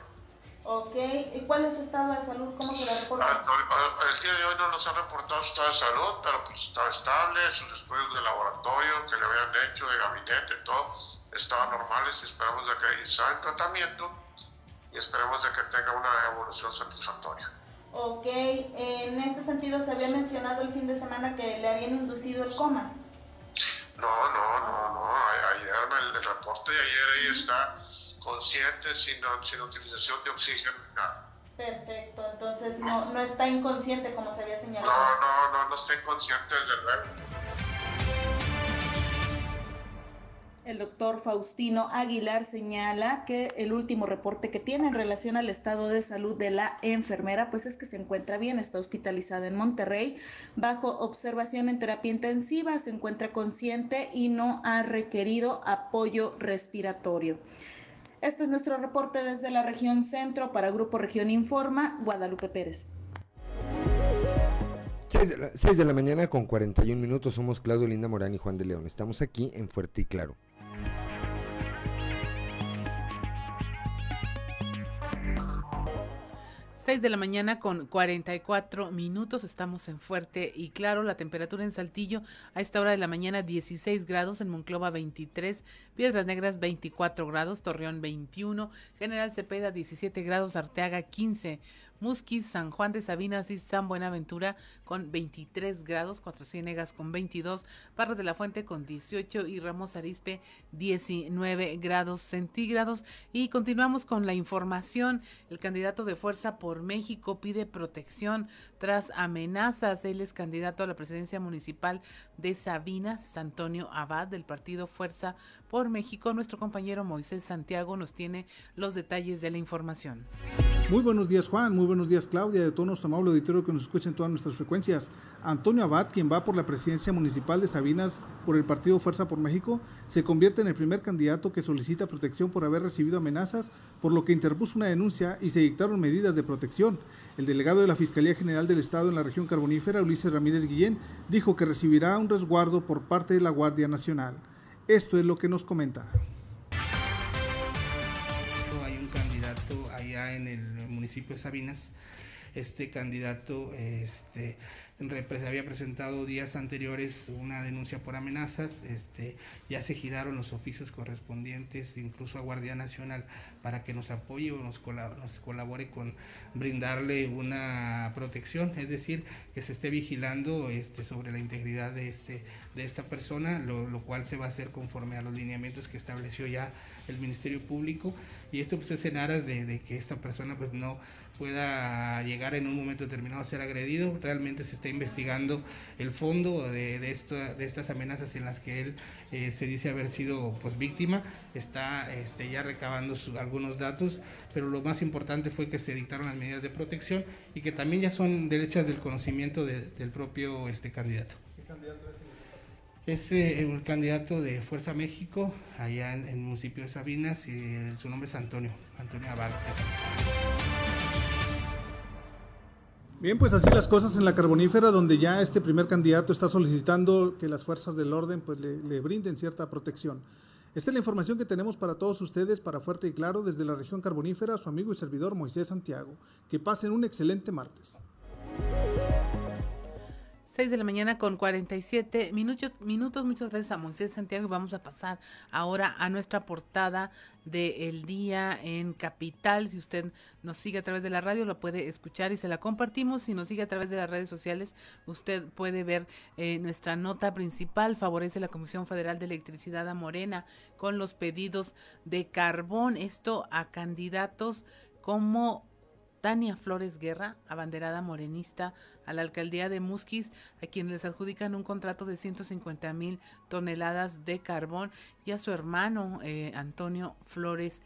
Ok, ¿y cuál es su estado de salud? ¿Cómo se la reporta? el día de hoy no nos han reportado su estado de salud, pero pues estaba estable, sus estudios de laboratorio que le habían hecho, de gabinete, todo, estaban normales y esperamos de que está en tratamiento y esperemos de que tenga una evolución satisfactoria. Ok, en este sentido se había mencionado el fin de semana que le habían inducido el coma. No, no, no, no, ayer el, el reporte de ayer ella está consciente, sin, sin utilización de oxígeno nada. Perfecto, entonces no, no está inconsciente como se había señalado. No, no, no, no está inconsciente desde luego. El doctor Faustino Aguilar señala que el último reporte que tiene en relación al estado de salud de la enfermera, pues es que se encuentra bien, está hospitalizada en Monterrey, bajo observación en terapia intensiva, se encuentra consciente y no ha requerido apoyo respiratorio. Este es nuestro reporte desde la región centro para Grupo Región Informa, Guadalupe Pérez. 6 de, la, mañana con 41 minutos, somos Claudio Linda Morán y Juan de León. Estamos aquí en Fuerte y Claro. 6 de la mañana con 44 minutos. Estamos en Fuerte y Claro. La temperatura en Saltillo a esta hora de la mañana 16 grados, en Monclova 23, Piedras Negras 24 grados, Torreón 21, General Cepeda 17 grados, Arteaga 15, Musquis, San Juan de Sabinas y San Buenaventura con 23 grados, Cuatro Ciénegas con 22, Barras de la Fuente con 18 y Ramos Arispe 19 grados centígrados. Y continuamos con la información. El candidato de Fuerza por México pide protección tras amenazas. Él es candidato a la presidencia municipal de Sabinas, Antonio Abad del partido Fuerza por México. Nuestro compañero Moisés Santiago nos tiene los detalles de la información. Muy buenos días Juan, muy buenos días Claudia, de todo nuestro amable auditorio que nos escucha en todas nuestras frecuencias. Antonio Abad, quien va por la presidencia municipal de Sabinas por el partido Fuerza por México, se convierte en el primer candidato que solicita protección por haber recibido amenazas, por lo que interpuso una denuncia y se dictaron medidas de protección. El delegado de la Fiscalía General del Estado en la región carbonífera, Ulises Ramírez Guillén, dijo que recibirá un resguardo por parte de la Guardia Nacional. Esto es lo que nos comenta. Hay un candidato allá en el municipio de Sabinas. Este candidato este, había presentado días anteriores una denuncia por amenazas, este, ya se giraron los oficios correspondientes, incluso a Guardia Nacional, para que nos apoye o nos colabore, con brindarle una protección, es decir, que se esté vigilando este, sobre la integridad de, este, de esta persona, lo, cual se va a hacer conforme a los lineamientos que estableció ya el Ministerio Público, y esto pues es en aras de, de que esta persona pues no pueda llegar en un momento determinado a ser agredido. Realmente se está investigando el fondo de, de, de estas amenazas en las que él eh, se dice haber sido pues víctima. Está este, ya recabando algunos datos, pero lo más importante fue que se dictaron las medidas de protección y que también ya son derechas del conocimiento del propio este, candidato. ¿Qué candidato es? Es el candidato de Fuerza México, allá en, el municipio de Sabinas, y su nombre es Antonio, Antonio Abad. Bien, pues así las cosas en la carbonífera, donde ya este primer candidato está solicitando que las fuerzas del orden pues le, brinden cierta protección. Esta es la información que tenemos para todos ustedes, para Fuerte y Claro, desde la región carbonífera, su amigo y servidor Moisés Santiago. Que pasen un excelente martes. 6 de la mañana con 47 minutos, minutos. Muchas gracias a Moisés Santiago y vamos a pasar ahora a nuestra portada del día en Capital. Si usted nos sigue a través de la radio, lo puede escuchar y se la compartimos. Si nos sigue a través de las redes sociales, usted puede ver eh, nuestra nota principal. Favorece la Comisión Federal de Electricidad a Morena con los pedidos de carbón. Esto a candidatos como Tania Flores Guerra, abanderada morenista a la alcaldía de Musquis, a quienes les adjudican un contrato de 150 mil toneladas de carbón, y a su hermano eh, Antonio Flores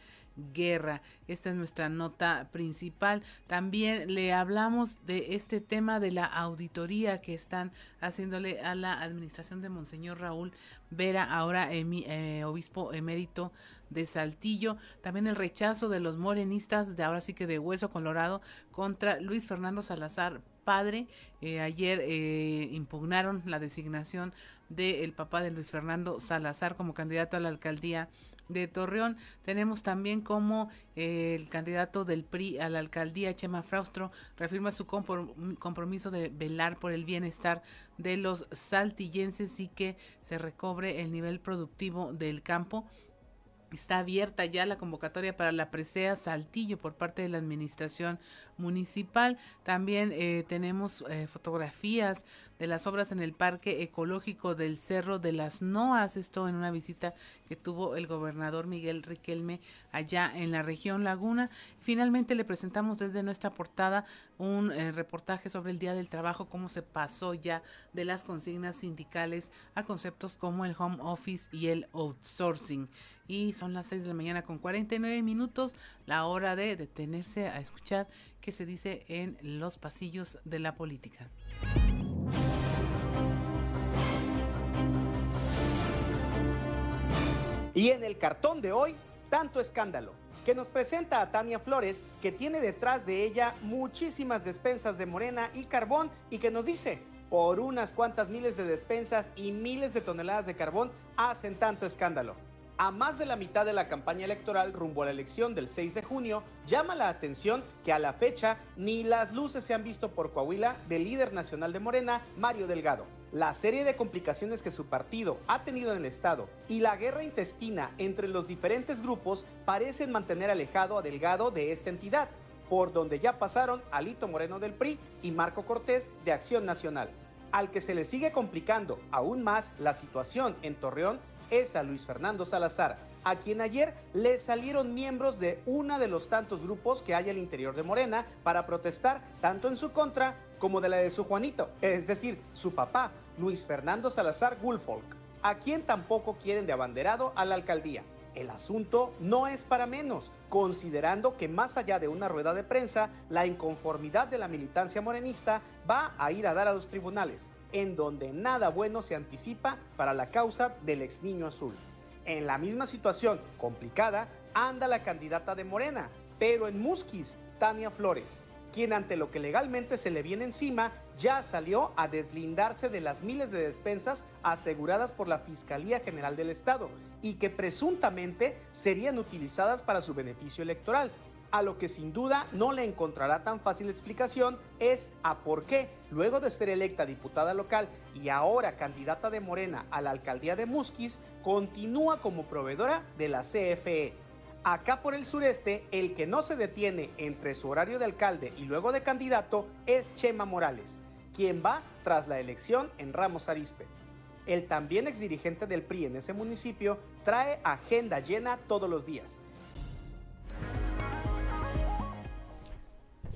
guerra. Esta es nuestra nota principal. También le hablamos de este tema de la auditoría que están haciéndole a la administración de Monseñor Raúl Vera, ahora eh, obispo emérito de Saltillo. También el rechazo de los morenistas, de ahora sí que de Hueso Colorado, contra Luis Fernando Salazar padre. Eh, ayer eh, impugnaron la designación del papá de Luis Fernando Salazar como candidato a la alcaldía de Torreón. Tenemos también como eh, el candidato del PRI a la alcaldía, Chema Fraustro, reafirma su compromiso de velar por el bienestar de los saltillenses y que se recobre el nivel productivo del campo. Está abierta ya la convocatoria para la presea Saltillo por parte de la administración municipal. También eh, tenemos eh, fotografías de las obras en el Parque Ecológico del Cerro de las Noas. Esto en una visita que tuvo el gobernador Miguel Riquelme allá en la región Laguna. Finalmente le presentamos desde nuestra portada un eh, reportaje sobre el Día del Trabajo, cómo se pasó ya de las consignas sindicales a conceptos como el home office y el outsourcing. Y son las 6 de la mañana con 49 minutos, la hora de detenerse a escuchar qué se dice en los pasillos de la política. Y en el cartón de hoy, tanto escándalo, que nos presenta a Tania Flores, que tiene detrás de ella muchísimas despensas de morena y carbón, y que nos dice, por unas cuantas miles de despensas y miles de toneladas de carbón hacen tanto escándalo. A más de la mitad de la campaña electoral rumbo a la elección del 6 de junio, llama la atención que a la fecha ni las luces se han visto por Coahuila del líder nacional de Morena, Mario Delgado la serie de complicaciones que su partido ha tenido en el Estado y la guerra intestina entre los diferentes grupos parecen mantener alejado a Delgado de esta entidad, por donde ya pasaron Alito Moreno del PRI y Marco Cortés de Acción Nacional. Al que se le sigue complicando aún más la situación en Torreón es a Luis Fernando Salazar, a quien ayer le salieron miembros de uno de los tantos grupos que hay al interior de Morena para protestar tanto en su contra como de la de su Juanito, es decir, su papá, Luis Fernando Salazar Gulfolk, a quien tampoco quieren de abanderado a la alcaldía. El asunto no es para menos, considerando que más allá de una rueda de prensa, la inconformidad de la militancia morenista va a ir a dar a los tribunales, en donde nada bueno se anticipa para la causa del ex niño azul. En la misma situación complicada anda la candidata de Morena, pero en Musquis, Tania Flores quien ante lo que legalmente se le viene encima ya salió a deslindarse de las miles de despensas aseguradas por la Fiscalía General del Estado y que presuntamente serían utilizadas para su beneficio electoral. A lo que sin duda no le encontrará tan fácil explicación es a por qué, luego de ser electa diputada local y ahora candidata de Morena a la alcaldía de Musquis, continúa como proveedora de la CFE Acá por el sureste, el que no se detiene entre su horario de alcalde y luego de candidato es Chema Morales, quien va tras la elección en Ramos Arispe. El también exdirigente del PRI en ese municipio trae agenda llena todos los días.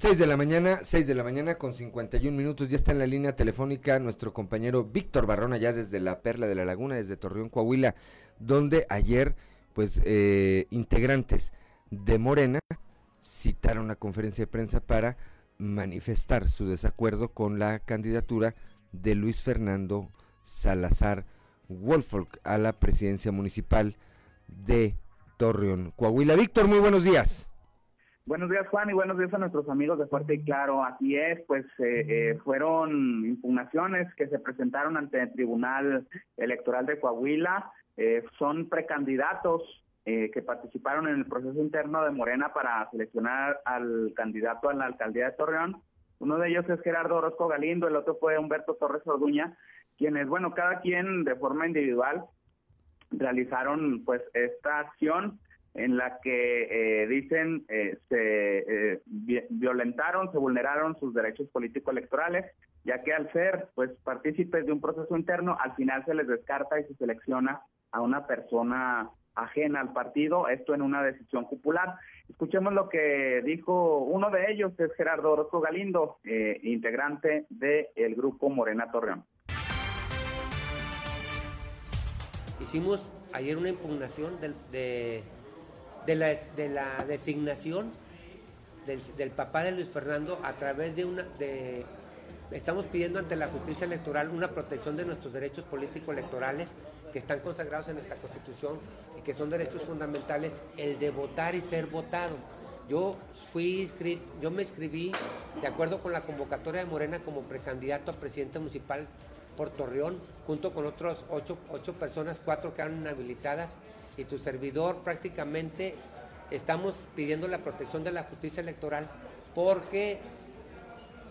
6 de la mañana, 6 de la mañana con 51 minutos. Ya está en la línea telefónica nuestro compañero Víctor Barrón, allá desde la Perla de la Laguna, desde Torreón, Coahuila, donde ayer pues eh, integrantes de Morena citaron una conferencia de prensa para manifestar su desacuerdo con la candidatura de Luis Fernando Salazar Wolfolk a la presidencia municipal de Torreón, Coahuila. Víctor, muy buenos días. Buenos días, Juan, y buenos días a nuestros amigos de Fuerte y Claro. Así es, pues eh, eh, fueron impugnaciones que se presentaron ante el Tribunal Electoral de Coahuila eh, son precandidatos eh, que participaron en el proceso interno de Morena para seleccionar al candidato a la alcaldía de Torreón. Uno de ellos es Gerardo Orozco Galindo, el otro fue Humberto Torres Orduña, quienes, bueno, cada quien de forma individual realizaron pues esta acción en la que eh, dicen se violentaron, se vulneraron sus derechos político-electorales, ya que al ser pues partícipes de un proceso interno, al final se les descarta y se selecciona a una persona ajena al partido, esto en una decisión popular. Escuchemos lo que dijo uno de ellos, es Gerardo Orozco Galindo, eh, integrante del grupo Morena Torreón. Hicimos ayer una impugnación de, de, de la designación del, del, papá de Luis Fernando a través de una... De, estamos pidiendo ante la justicia electoral una protección de nuestros derechos político-electorales que están consagrados en esta Constitución y que son derechos fundamentales, el de votar y ser votado. Yo fui yo me inscribí de acuerdo con la convocatoria de Morena como precandidato a presidente municipal por Torreón, junto con otros ocho, ocho personas, cuatro quedaron inhabilitadas y tu servidor prácticamente estamos pidiendo la protección de la justicia electoral porque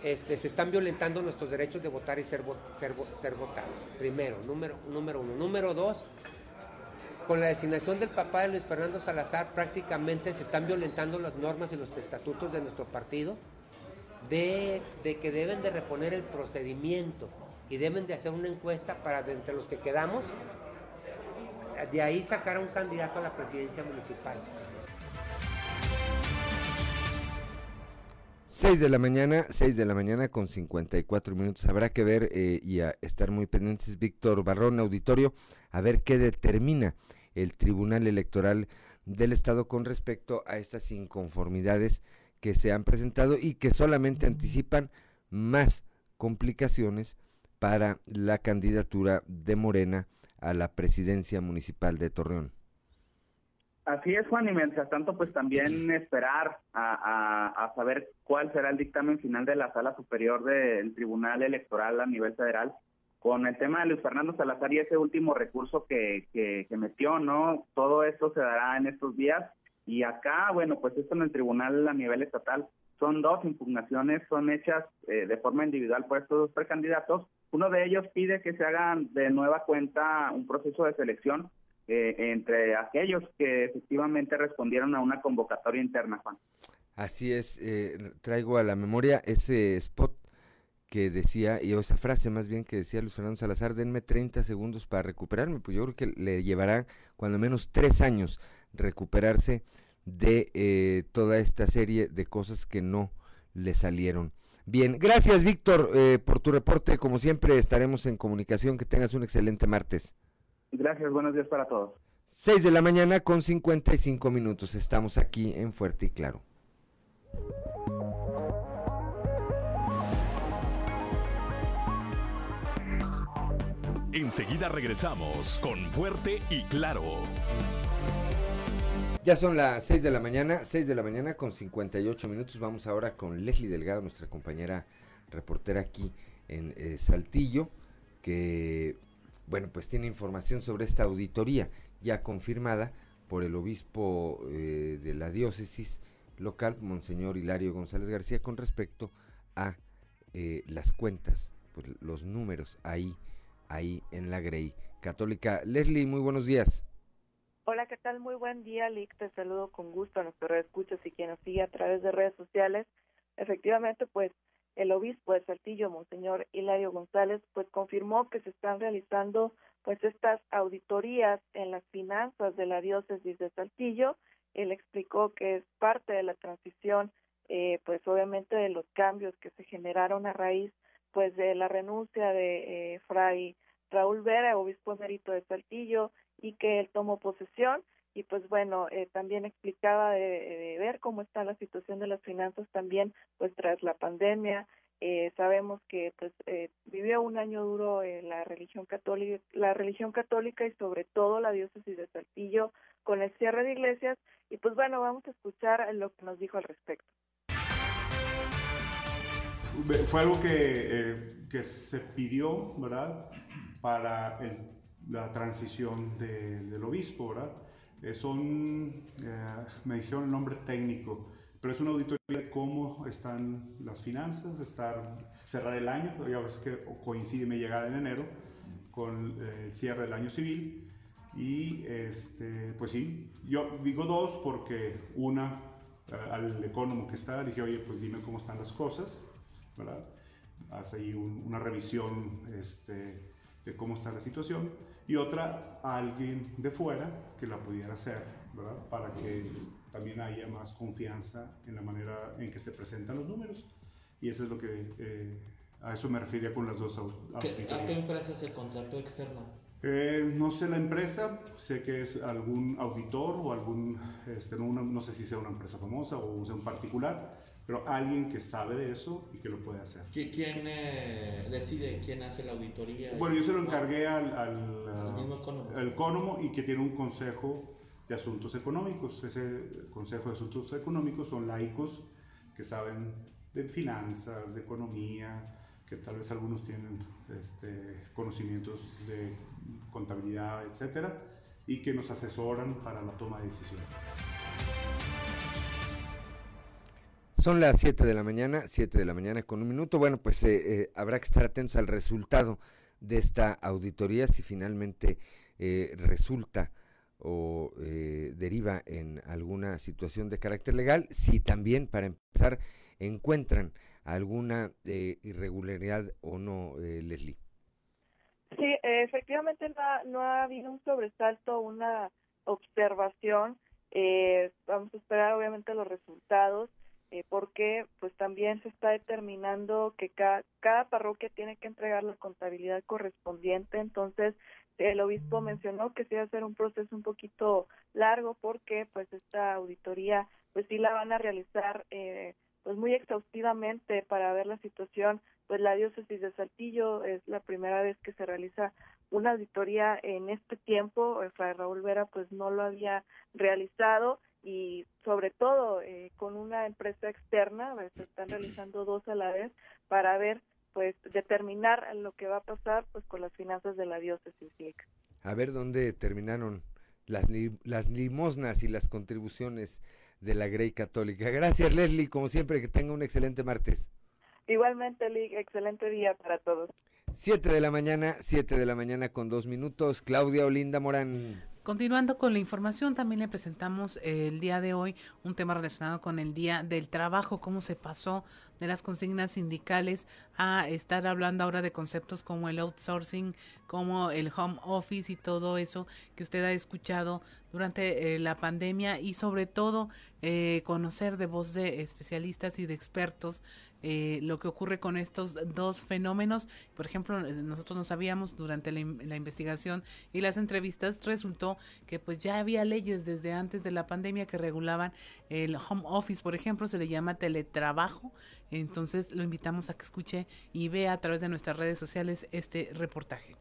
este, se están violentando nuestros derechos de votar y ser, votados. Primero, número, número uno. Número dos, con la designación del papá de Luis Fernando Salazar prácticamente se están violentando las normas y los estatutos de nuestro partido de, de que deben de reponer el procedimiento y deben de hacer una encuesta para de entre los que quedamos, de ahí sacar a un candidato a la presidencia municipal. 6 de la mañana, 6 de la mañana con 54 minutos. Habrá que ver eh, y a estar muy pendientes, Víctor Barrón, auditorio, a ver qué determina el Tribunal Electoral del Estado con respecto a estas inconformidades que se han presentado y que solamente anticipan más complicaciones para la candidatura de Morena a la presidencia municipal de Torreón. Así es, Juan, y mientras tanto, pues también esperar a, saber cuál será el dictamen final de la Sala Superior del Tribunal Electoral a nivel federal con el tema de Luis Fernando Salazar y ese último recurso que, que, metió, ¿no? Todo esto se dará en estos días y acá, bueno, pues esto en el tribunal a nivel estatal son dos impugnaciones, son hechas eh, de forma individual por estos dos precandidatos uno de ellos pide que se hagan de nueva cuenta un proceso de selección eh, entre aquellos que efectivamente respondieron a una convocatoria interna, Juan. Así es, eh, traigo a la memoria ese spot que decía, y esa frase más bien que decía Luis Fernando Salazar, denme 30 segundos para recuperarme, pues yo creo que le llevará cuando menos tres años recuperarse de eh, toda esta serie de cosas que no le salieron Bien, gracias Víctor eh, por tu reporte. Como siempre estaremos en comunicación. Que tengas un excelente martes. Gracias, buenos días para todos. 6 de la mañana con 55 minutos. Estamos aquí en Fuerte y Claro. Enseguida regresamos con Fuerte y Claro. Ya son las 6 de la mañana, 6 de la mañana con 58 minutos. Vamos ahora con Leslie Delgado, nuestra compañera reportera aquí en eh, Saltillo, que, bueno, pues tiene información sobre esta auditoría ya confirmada por el obispo eh, de la diócesis local, Monseñor Hilario González García, con respecto a eh, las cuentas, pues los números ahí, ahí en la Grey Católica. Leslie, muy buenos días. Hola, ¿qué tal? Muy buen día, Lick. Te saludo con gusto a nuestros escuchas y quien nos sigue a través de redes sociales. Efectivamente, pues el obispo de Saltillo, Monseñor Hilario González, pues confirmó que se están realizando pues estas auditorías en las finanzas de la diócesis de Saltillo. Él explicó que es parte de la transición, eh, pues obviamente de los cambios que se generaron a raíz pues de la renuncia de eh, Fray Raúl Vera, obispo emérito de Saltillo, y que él tomó posesión y pues bueno, eh, también explicaba de, ver cómo está la situación de las finanzas también pues tras la pandemia. Eh, sabemos que pues eh, vivió un año duro en la religión católica, la religión católica y sobre todo la diócesis de Saltillo con el cierre de iglesias y pues bueno, vamos a escuchar lo que nos dijo al respecto. Fue algo que, que se pidió, ¿verdad? Para el la transición del obispo, ¿verdad? Eh, son, eh, me dijeron el nombre técnico, pero es una auditoría de cómo están las finanzas, estar, cerrar el año, ya ves que coincide mi llegada en enero con eh, el cierre del año civil. Y este, pues sí, yo digo dos porque una, al economo que está, dije, oye, pues dime cómo están las cosas, ¿verdad? Haz ahí una revisión este, de cómo está la situación y otra a alguien de fuera que la pudiera hacer, ¿verdad? Para que también haya más confianza en la manera en que se presentan los números. Y eso es lo que eh, a eso me refería con las dos auditorías. ¿A qué empresa se contrató externo? Eh, no sé la empresa, sé que es algún auditor o algún, este, no, no, sé si sea una empresa famosa o sea un particular, pero alguien que sabe de eso y que lo puede hacer. ¿Quién eh, decide quién hace la auditoría? Bueno, yo se lo encargué al, al, mismo y que tiene un consejo de asuntos económicos. Ese consejo de asuntos económicos son laicos que saben de finanzas, de economía, que tal vez algunos tienen este, conocimientos de contabilidad, etcétera, y que nos asesoran para la toma de decisiones. Son las 7 de la mañana, 7 de la mañana con un minuto. Bueno, pues eh, eh, habrá que estar atentos al resultado de esta auditoría, si finalmente eh, resulta o deriva en alguna situación de carácter legal, si también, para empezar, encuentran alguna irregularidad o no, Leslie. Sí, efectivamente no ha, habido un sobresalto, una observación. vamos a esperar obviamente los resultados eh, porque pues también se está determinando que cada, cada parroquia tiene que entregar la contabilidad correspondiente, entonces el obispo mencionó que sí va a ser un proceso un poquito largo porque pues esta auditoría pues sí la van a realizar eh, pues muy exhaustivamente para ver la situación. Pues la diócesis de Saltillo es la primera vez que se realiza una auditoría en este tiempo, el Fray Raúl Vera pues no lo había realizado y sobre todo eh, con una empresa externa, se están realizando dos a la vez para ver, pues determinar lo que va a pasar pues con las finanzas de la diócesis. A ver dónde terminaron las, las limosnas y las contribuciones de la Grey Católica. Gracias Leslie, como siempre, que tenga un excelente martes. Igualmente, Lee, excelente día para todos. Siete de la mañana, siete de la mañana con dos minutos. Claudia Olinda Morán. Continuando con la información, también le presentamos el día de hoy un tema relacionado con el Día del Trabajo, cómo se pasó de las consignas sindicales a estar hablando ahora de conceptos como el outsourcing, como el home office y todo eso que usted ha escuchado durante eh, la pandemia y sobre todo eh, conocer de voz de especialistas y de expertos eh, lo que ocurre con estos dos fenómenos. Por ejemplo, nosotros no sabíamos durante la, investigación y las entrevistas resultó que pues ya había leyes desde antes de la pandemia que regulaban el home office, por ejemplo, se le llama teletrabajo. Entonces lo invitamos a que escuche y vea a través de nuestras redes sociales este reportaje.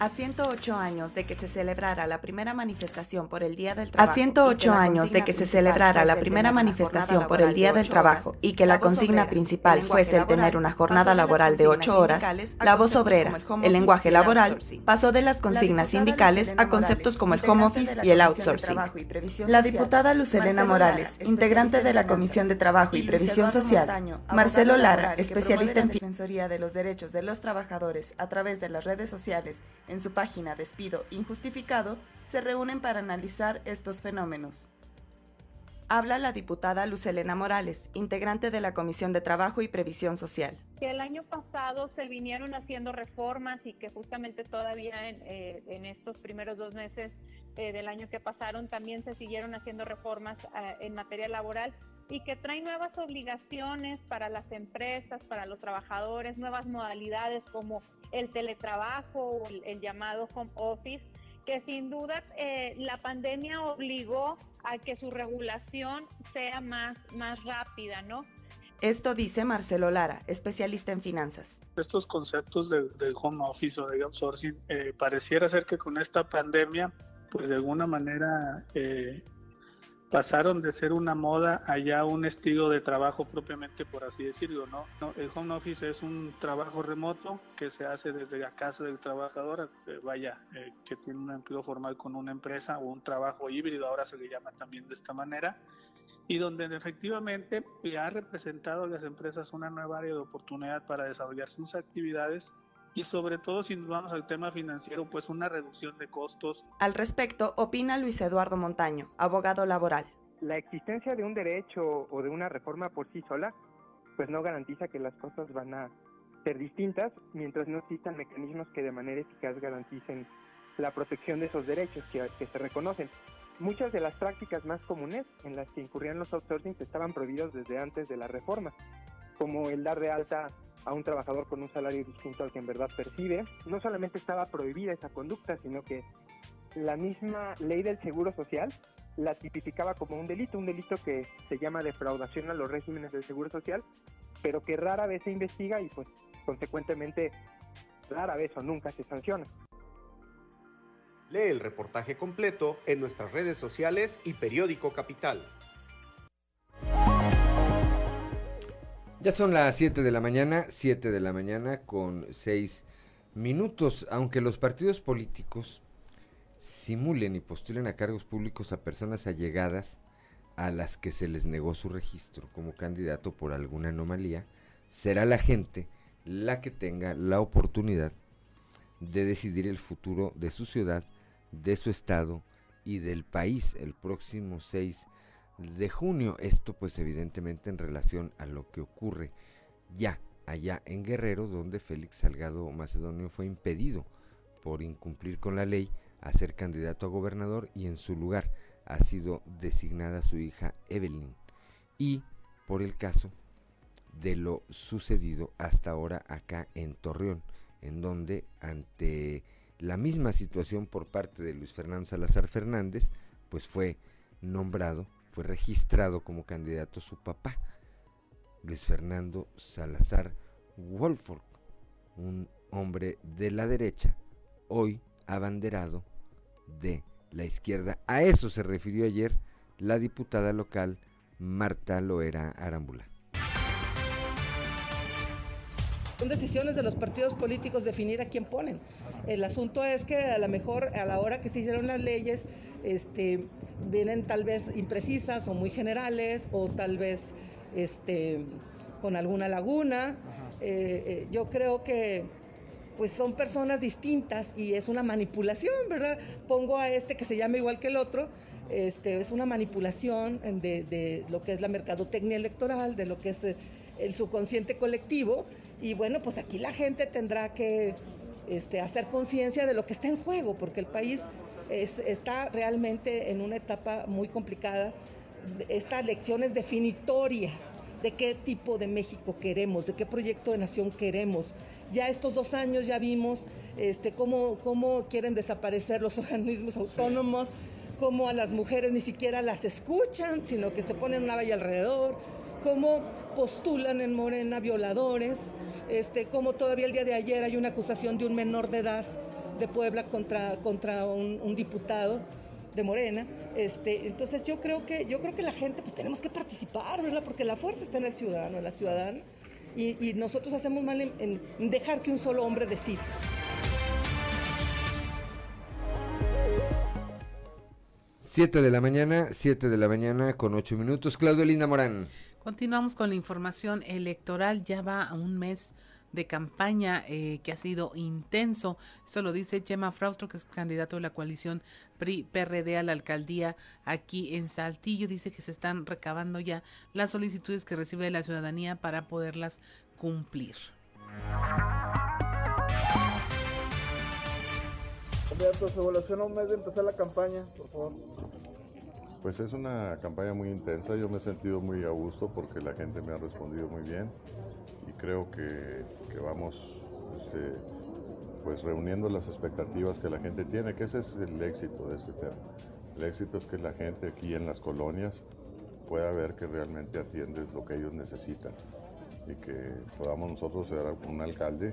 A 108 años de que se celebrara la primera manifestación por el Día del Trabajo. A 108 años de que se celebrara la primera manifestación por el Día del Trabajo y que la consigna principal fuese el tener una jornada laboral de 8 horas, la voz obrera, el lenguaje laboral, pasó de las consignas sindicales a conceptos como el home office y el outsourcing. La diputada Lucelena Morales, integrante de la Comisión de Trabajo y Previsión Social, Marcelo Lara, especialista en Defensoría de los Derechos de los Trabajadores a través de las redes sociales, en su página Despido Injustificado, se reúnen para analizar estos fenómenos. Habla la diputada Lucelena Morales, integrante de la Comisión de Trabajo y Previsión Social. Que el año pasado se vinieron haciendo reformas y que justamente todavía en, eh, estos primeros dos meses eh, del año que pasaron también se siguieron haciendo reformas eh, en materia laboral y que traen nuevas obligaciones para las empresas, para los trabajadores, nuevas modalidades como el teletrabajo o el, llamado home office, que sin duda eh, la pandemia obligó a que su regulación sea más, más rápida, ¿no? Esto dice Marcelo Lara, especialista en finanzas. Estos conceptos de, home office o de outsourcing, eh, pareciera ser que con esta pandemia, pues de alguna manera eh, pasaron de ser una moda a ya un estilo de trabajo propiamente, por así decirlo, ¿no? El home office es un trabajo remoto que se hace desde la casa del trabajador, eh, vaya, eh, que tiene un empleo formal con una empresa o un trabajo híbrido, ahora se le llama también de esta manera, y donde efectivamente ha representado a las empresas una nueva área de oportunidad para desarrollar sus actividades y sobre todo si nos vamos al tema financiero, pues una reducción de costos. Al respecto, opina Luis Eduardo Montaño, abogado laboral. La existencia de un derecho o de una reforma por sí sola, pues no garantiza que las cosas van a ser distintas mientras no existan mecanismos que de manera eficaz garanticen la protección de esos derechos que, que se reconocen. Muchas de las prácticas más comunes en las que incurrían los outsourcing estaban prohibidos desde antes de la reforma, como el dar de alta a un trabajador con un salario distinto al que en verdad percibe. No solamente estaba prohibida esa conducta, sino que la misma ley del Seguro Social la tipificaba como un delito, un delito que se llama defraudación a los regímenes del Seguro Social, pero que rara vez se investiga y pues consecuentemente rara vez o nunca se sanciona. Lee el reportaje completo en nuestras redes sociales y periódico Capital. Ya son las 7 de la mañana, 7 de la mañana con 6 minutos, aunque los partidos políticos simulen y postulen a cargos públicos a personas allegadas a las que se les negó su registro como candidato por alguna anomalía, será la gente la que tenga la oportunidad de decidir el futuro de su ciudad, de su estado y del país el próximo 6 de junio. Esto pues evidentemente en relación a lo que ocurre ya allá en Guerrero, donde Félix Salgado Macedonio fue impedido por incumplir con la ley a ser candidato a gobernador y en su lugar ha sido designada su hija Evelyn. Y por el caso de lo sucedido hasta ahora acá en Torreón, en donde ante la misma situación por parte de Luis Fernando Salazar Fernández, pues fue nombrado, fue registrado como candidato su papá, Luis Fernando Salazar Wolford, un hombre de la derecha, hoy abanderado de la izquierda. A eso se refirió ayer la diputada local Marta Loera Arámbula. Son decisiones de los partidos políticos definir a quién ponen. El asunto es que a lo mejor a la hora que se hicieron las leyes, este, vienen tal vez imprecisas o muy generales o tal vez este, con alguna laguna. Eh, eh, yo creo que pues son personas distintas y es una manipulación, ¿verdad? Pongo a este que se llama igual que el otro, este, es una manipulación de, de lo que es la mercadotecnia electoral, de lo que es eh, el subconsciente colectivo, y bueno, pues aquí la gente tendrá que este, hacer conciencia de lo que está en juego, porque el país es, está realmente en una etapa muy complicada. Esta elección es definitoria de qué tipo de México queremos, de qué proyecto de nación queremos. Ya estos dos años ya vimos este, cómo, cómo quieren desaparecer los organismos autónomos, cómo a las mujeres ni siquiera las escuchan, sino que se ponen una valla alrededor, cómo postulan en Morena violadores, este, cómo todavía el día de ayer hay una acusación de un menor de edad de Puebla contra, contra un, un diputado de Morena. Este, entonces yo creo que yo creo que la gente pues tenemos que participar, ¿verdad? Porque la fuerza está en el ciudadano, en la ciudadana, y, y nosotros hacemos mal en, en dejar que un solo hombre decida. Siete de la mañana, siete de la mañana con ocho minutos. Claudio Linda Morán. Continuamos con la información electoral. Ya va a un mes de campaña eh, que ha sido intenso. Esto lo dice Chema Fraustro, que es candidato de la coalición PRI-PRD a la alcaldía aquí en Saltillo. Dice que se están recabando ya las solicitudes que recibe la ciudadanía para poderlas cumplir. Candidato, su evaluación a un mes de empezar la campaña, por favor. Pues es una campaña muy intensa, yo me he sentido muy a gusto porque la gente me ha respondido muy bien y creo que, que vamos este, pues reuniendo las expectativas que la gente tiene, que ese es el éxito de este tema. El éxito es que la gente aquí en las colonias pueda ver que realmente atiendes lo que ellos necesitan y que podamos nosotros ser un alcalde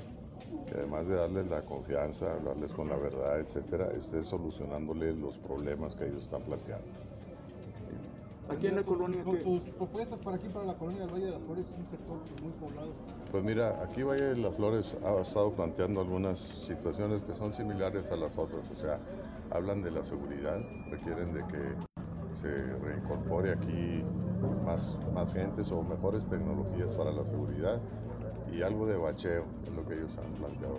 que además de darles la confianza, hablarles con la verdad, etcétera, esté solucionándoles los problemas que ellos están planteando. Aquí en la colonia. Tus, tus propuestas para aquí, para la colonia del Valle de las Flores, es un sector muy poblado. Pues mira, aquí Valle de las Flores ha estado planteando algunas situaciones que son similares a las otras, o sea, hablan de la seguridad, requieren de que se reincorpore aquí más, más gentes o mejores tecnologías para la seguridad y algo de bacheo, es lo que ellos han planteado.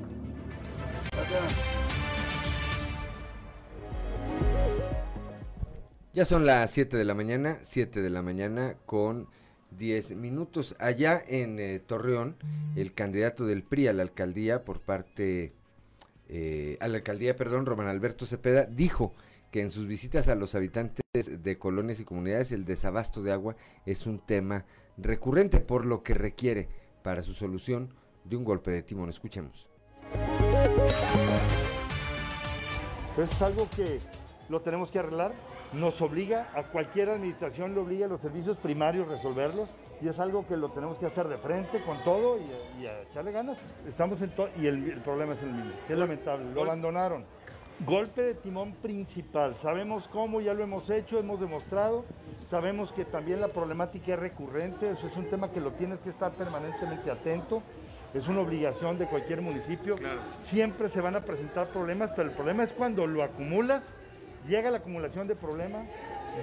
Ya son las 7 de la mañana, 7 de la mañana con 10 minutos. Allá en eh, Torreón, el candidato del PRI a la alcaldía por parte eh, a la alcaldía, perdón, Román Alberto Cepeda, dijo que en sus visitas a los habitantes de colonias y comunidades el desabasto de agua es un tema recurrente, por lo que requiere para su solución de un golpe de timón. Escuchemos. Es algo que lo tenemos que arreglar, nos obliga, a cualquier administración le obliga a los servicios primarios resolverlos y es algo que lo tenemos que hacer de frente con todo y, a echarle ganas. Estamos en todo y el, problema es el mismo, es lamentable, lo abandonaron. Golpe de timón principal, sabemos cómo, ya lo hemos hecho, hemos demostrado, sabemos que también la problemática es recurrente, eso es un tema que lo tienes que estar permanentemente atento, es una obligación de cualquier municipio, siempre se van a presentar problemas, pero el problema es cuando lo acumulas, llega la acumulación de problemas,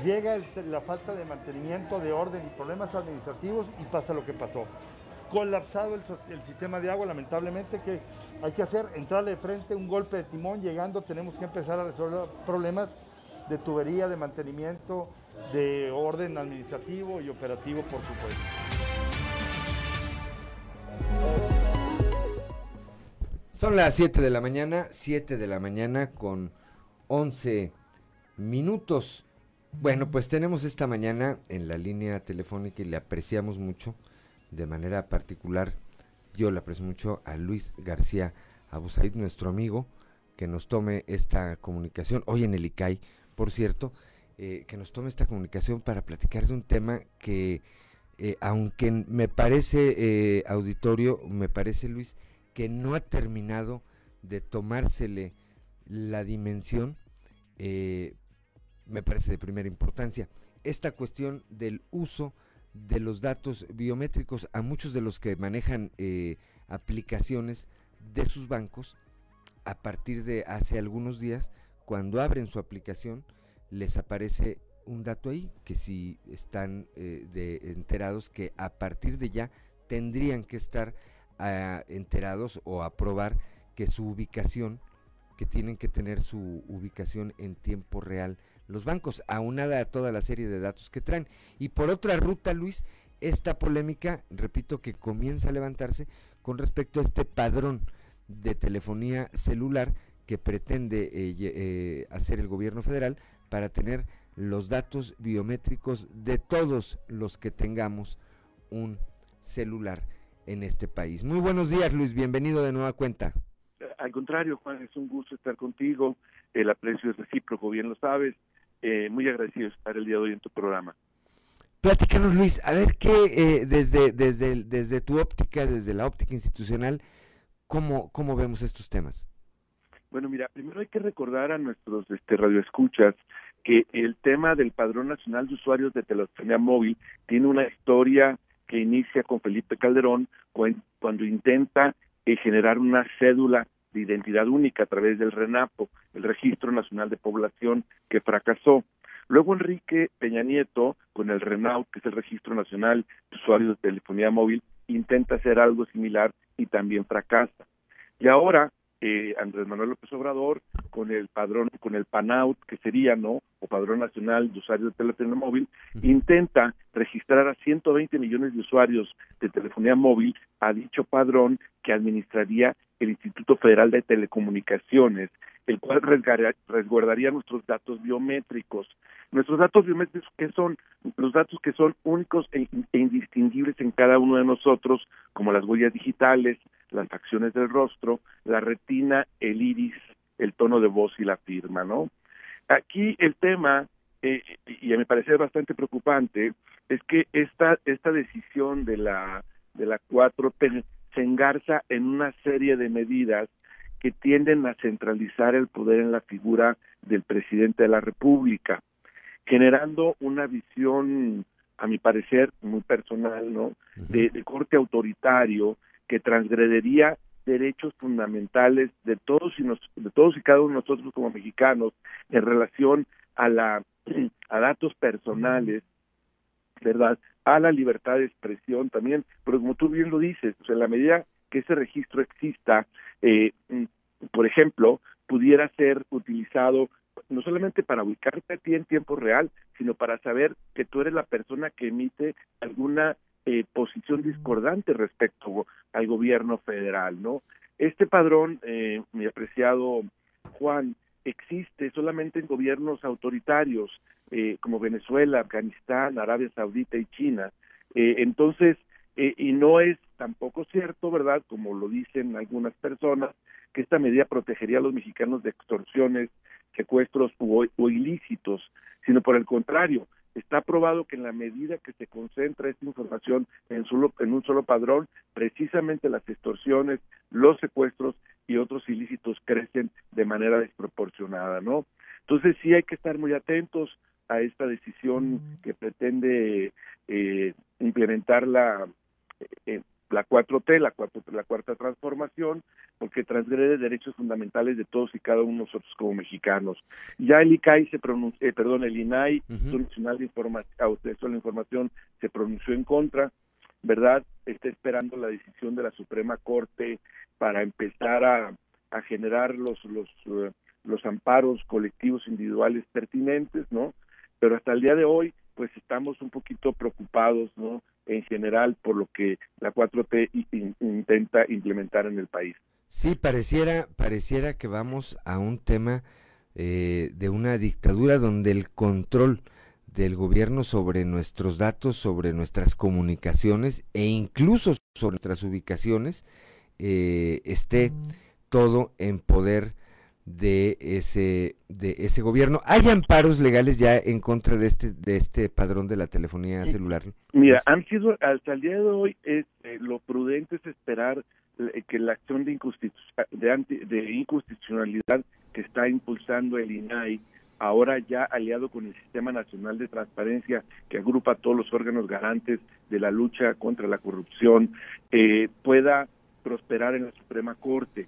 llega la falta de mantenimiento, de orden y problemas administrativos y pasa lo que pasó. Colapsado el, sistema de agua, lamentablemente, que hay que hacer, entrarle de frente, un golpe de timón, llegando tenemos que empezar a resolver problemas de tubería, de mantenimiento, de orden administrativo y operativo, por supuesto. Son las 7 de la mañana, 7 de la mañana con 11 minutos. Bueno, pues tenemos esta mañana en la línea telefónica y le apreciamos mucho, de manera particular, yo le aprecio mucho a Luis García Abusaid, nuestro amigo, que nos tome esta comunicación, hoy en el ICAI, por cierto, eh, que nos tome esta comunicación para platicar de un tema que, eh, aunque me parece, eh, auditorio, me parece, Luis, que no ha terminado de tomársele la dimensión me parece de primera importancia. Esta cuestión del uso de los datos biométricos a muchos de los que manejan eh, aplicaciones de sus bancos, a partir de hace algunos días, cuando abren su aplicación, les aparece un dato ahí que si están eh, enterados que a partir de ya tendrían que estar ah, enterados o aprobar que su ubicación, que tienen que tener su ubicación en tiempo real los bancos, aunada a toda la serie de datos que traen. Y por otra ruta, Luis, esta polémica, repito, que comienza a levantarse con respecto a este padrón de telefonía celular que pretende eh, eh, hacer el gobierno federal para tener los datos biométricos de todos los que tengamos un celular en este país. Muy buenos días, Luis, bienvenido de nueva cuenta. Al contrario, Juan, es un gusto estar contigo, el aprecio es recíproco, bien lo sabes, eh, muy agradecido de estar el día de hoy en tu programa. Platícanos, Luis, a ver qué, eh, desde, desde, desde tu óptica, desde la óptica institucional, ¿cómo, ¿cómo vemos estos temas? Bueno, mira, primero hay que recordar a nuestros este, radioescuchas que el tema del Padrón Nacional de Usuarios de Telefonía Móvil tiene una historia que inicia con Felipe Calderón cuando intenta eh, generar una cédula de identidad única a través del RENAPO, el Registro Nacional de Población, que fracasó. Luego Enrique Peña Nieto, con el RENAUT, que es el Registro Nacional de Usuarios de Telefonía Móvil, intenta hacer algo similar y también fracasa. Y ahora eh, Andrés Manuel López Obrador con el padrón, con el PANAUT, que sería, ¿no? O Padrón Nacional de Usuarios de Telefonía Móvil, intenta registrar a 120 millones de usuarios de telefonía móvil a dicho padrón que administraría el Instituto Federal de Telecomunicaciones, el cual resguardaría nuestros datos biométricos. Nuestros datos biométricos que son los datos que son únicos e, e indistinguibles en cada uno de nosotros, como las huellas digitales, las facciones del rostro, la retina, el iris, el tono de voz y la firma, ¿no? Aquí el tema, eh, y a mi parecer bastante preocupante, es que esta esta decisión de la de la 4P se engarza en una serie de medidas que tienden a centralizar el poder en la figura del presidente de la República, generando una visión, a mi parecer, muy personal, ¿no? De, corte autoritario que transgredería derechos fundamentales de todos y de todos y cada uno de nosotros como mexicanos en relación a la a datos personales, ¿verdad? a la libertad de expresión también, pero como tú bien lo dices, o sea, en la medida que ese registro exista, eh, mm, por ejemplo, pudiera ser utilizado no solamente para ubicarte a ti en tiempo real, sino para saber que tú eres la persona que emite alguna eh, posición discordante respecto al gobierno federal, ¿no? Este padrón, eh, mi apreciado Juan, existe solamente en gobiernos autoritarios eh, como Venezuela, Afganistán, Arabia Saudita y China. Eh, entonces, eh, y no es tampoco cierto, ¿verdad? Como lo dicen algunas personas, que esta medida protegería a los mexicanos de extorsiones, secuestros o, o ilícitos, sino por el contrario, está probado que en la medida que se concentra esta información en, solo, en un solo padrón, precisamente las extorsiones, los secuestros y otros ilícitos crecen de manera desproporcionada, ¿no? Entonces sí hay que estar muy atentos a esta decisión que pretende eh, implementar la eh, la 4T, la, 4, la cuarta transformación, porque transgrede derechos fundamentales de todos y cada uno de nosotros como mexicanos. Ya el ICAI se pronunció, eh, perdón, el INAI, uh Nacional de Información, la Información, se pronunció en contra, ¿verdad? Está esperando la decisión de la Suprema Corte para empezar a, a generar los, los, uh, los amparos colectivos individuales pertinentes, ¿no? Pero hasta el día de hoy, pues estamos un poquito preocupados, ¿no? En general por lo que la 4T intenta implementar en el país. Sí, pareciera, pareciera que vamos a un tema eh, de una dictadura donde el control del gobierno sobre nuestros datos, sobre nuestras comunicaciones e incluso sobre nuestras ubicaciones eh, esté todo en poder de ese de ese gobierno. ¿Hay amparos legales ya en contra de este de este padrón de la telefonía celular? Mira, han sido hasta el día de hoy eh, lo prudente es esperar eh, que la acción de, de, anti, de inconstitucionalidad que está impulsando el INAI ahora ya aliado con el Sistema Nacional de Transparencia, que agrupa a todos los órganos garantes de la lucha contra la corrupción, eh, pueda prosperar en la Suprema Corte.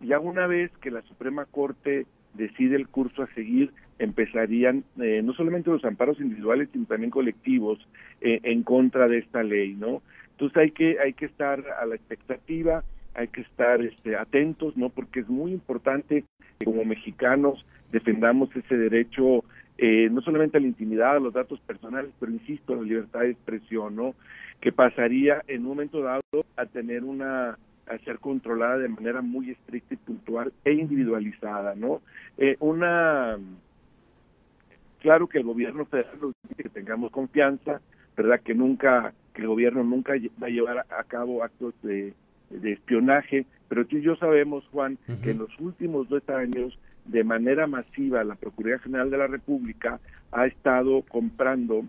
Ya una vez que la Suprema Corte decide el curso a seguir, empezarían eh, no solamente los amparos individuales, sino también colectivos eh, en contra de esta ley, ¿no? Entonces hay que hay que estar a la expectativa, hay que estar este, atentos, ¿no? Porque es muy importante que como mexicanos defendamos ese derecho eh, no solamente a la intimidad, a los datos personales, pero insisto, a la libertad de expresión, ¿no? Que pasaría en un momento dado a tener una a ser controlada de manera muy estricta y puntual e individualizada, ¿no? Eh, una claro que el gobierno federal nos dice que tengamos confianza, verdad que nunca que el gobierno nunca va a llevar a cabo actos de, de espionaje, pero tú y yo sabemos, Juan, uh -huh. que en los últimos dos años, de manera masiva, la Procuraduría General de la República ha estado comprando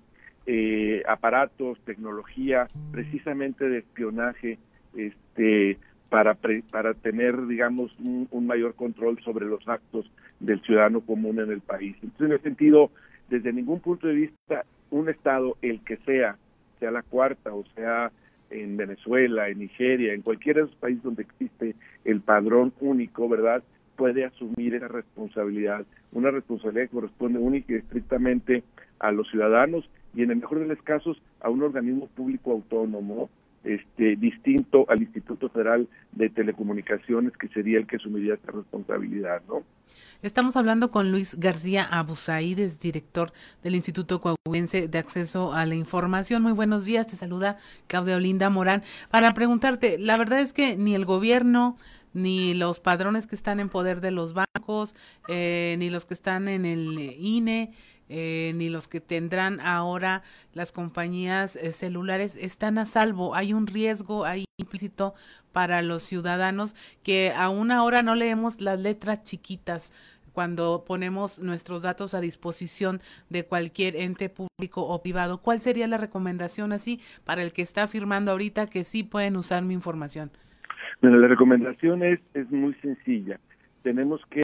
eh, aparatos, tecnología, precisamente de espionaje, este para pre, para tener digamos un, mayor control sobre los actos del ciudadano común en el país. Entonces, en ese sentido, desde ningún punto de vista, un estado, el que sea, sea la cuarta o sea en Venezuela, en Nigeria, en cualquiera de esos países donde existe el padrón único, ¿verdad? Puede asumir esa responsabilidad, una responsabilidad que corresponde única y estrictamente a los ciudadanos y en el mejor de los casos a un organismo público autónomo este, distinto al Instituto Federal de Telecomunicaciones, que sería el que asumiría esta responsabilidad, ¿no? Estamos hablando con Luis García Abusaíd, es director del Instituto Coahuilense de Acceso a la Información. Muy buenos días, te saluda Claudia Olinda Morán. Para preguntarte, la verdad es que ni el gobierno, ni los padrones que están en poder de los bancos, eh, ni los que están en el INE, eh, ni los que tendrán ahora las compañías eh, celulares están a salvo. Hay un riesgo ahí implícito para los ciudadanos que aún ahora no leemos las letras chiquitas cuando ponemos nuestros datos a disposición de cualquier ente público o privado. ¿Cuál sería la recomendación así para el que está afirmando ahorita que sí pueden usar mi información? Bueno, la recomendación es, es muy sencilla. Tenemos que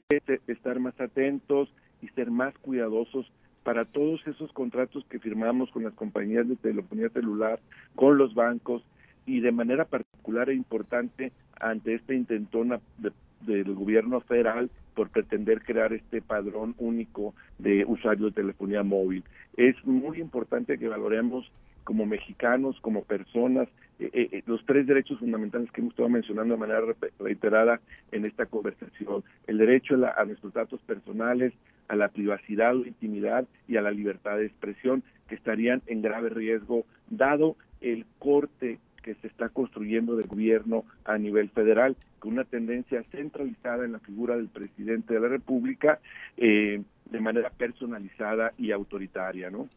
estar más atentos y ser más cuidadosos para todos esos contratos que firmamos con las compañías de telefonía celular, con los bancos y de manera particular e importante ante esta intentona de, del gobierno federal por pretender crear este padrón único de usuarios de telefonía móvil. Es muy importante que valoremos como mexicanos, como personas, eh, eh, los tres derechos fundamentales que hemos estado mencionando de manera reiterada en esta conversación. El derecho a, la, a nuestros datos personales, a la privacidad o intimidad y a la libertad de expresión que estarían en grave riesgo dado el corte que se está construyendo de gobierno a nivel federal, con una tendencia centralizada en la figura del presidente de la República eh, de manera personalizada y autoritaria, ¿no?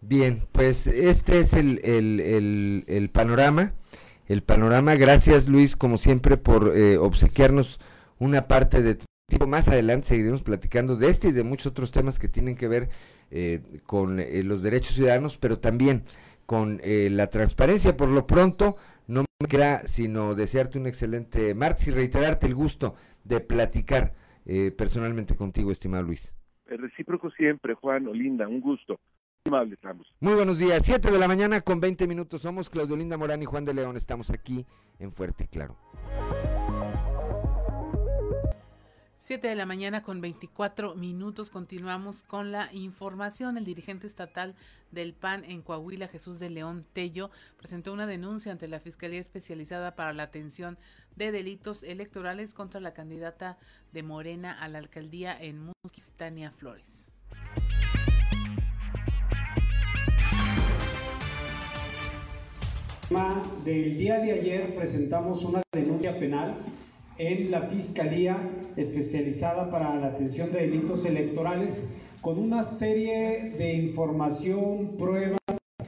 Bien, pues este es el, el, el, panorama. El panorama, gracias Luis, como siempre, por eh, obsequiarnos una parte de tu tiempo. Más adelante seguiremos platicando de este y de muchos otros temas que tienen que ver eh, con eh, los derechos ciudadanos, pero también con la transparencia. Por lo pronto, no me queda sino desearte un excelente martes y reiterarte el gusto de platicar personalmente contigo, estimado Luis. El recíproco siempre, Juan Olinda, un gusto. Muy buenos días, 7 de la mañana con 20 minutos. Somos Claudio Linda Morán y Juan de León. Estamos aquí en Fuerte y Claro. 7 de la mañana con 24 minutos. Continuamos con la información. El dirigente estatal del PAN en Coahuila, Jesús de León Tello, presentó una denuncia ante la Fiscalía Especializada para la Atención de Delitos Electorales contra la candidata de Morena a la alcaldía en Musquis, Tania Flores. Del día de ayer presentamos una denuncia penal en la Fiscalía especializada para la atención de delitos electorales con una serie de información, pruebas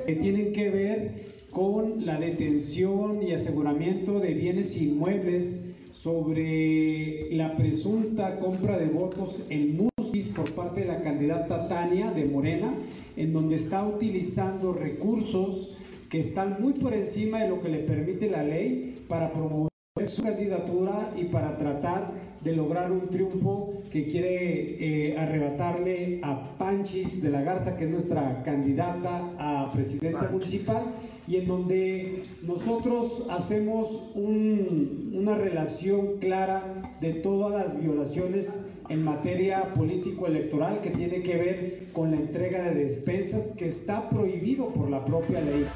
que tienen que ver con la detención y aseguramiento de bienes inmuebles sobre la presunta compra de votos en Musquis por parte de la candidata Tania de Morena, en donde está utilizando recursos que están muy por encima de lo que le permite la ley para promover su candidatura y para tratar de lograr un triunfo que quiere eh, arrebatarle a Panchis de la Garza, que es nuestra candidata a presidenta municipal, y en donde nosotros hacemos una relación clara de todas las violaciones en materia político-electoral que tiene que ver con la entrega de despensas que está prohibido por la propia ley.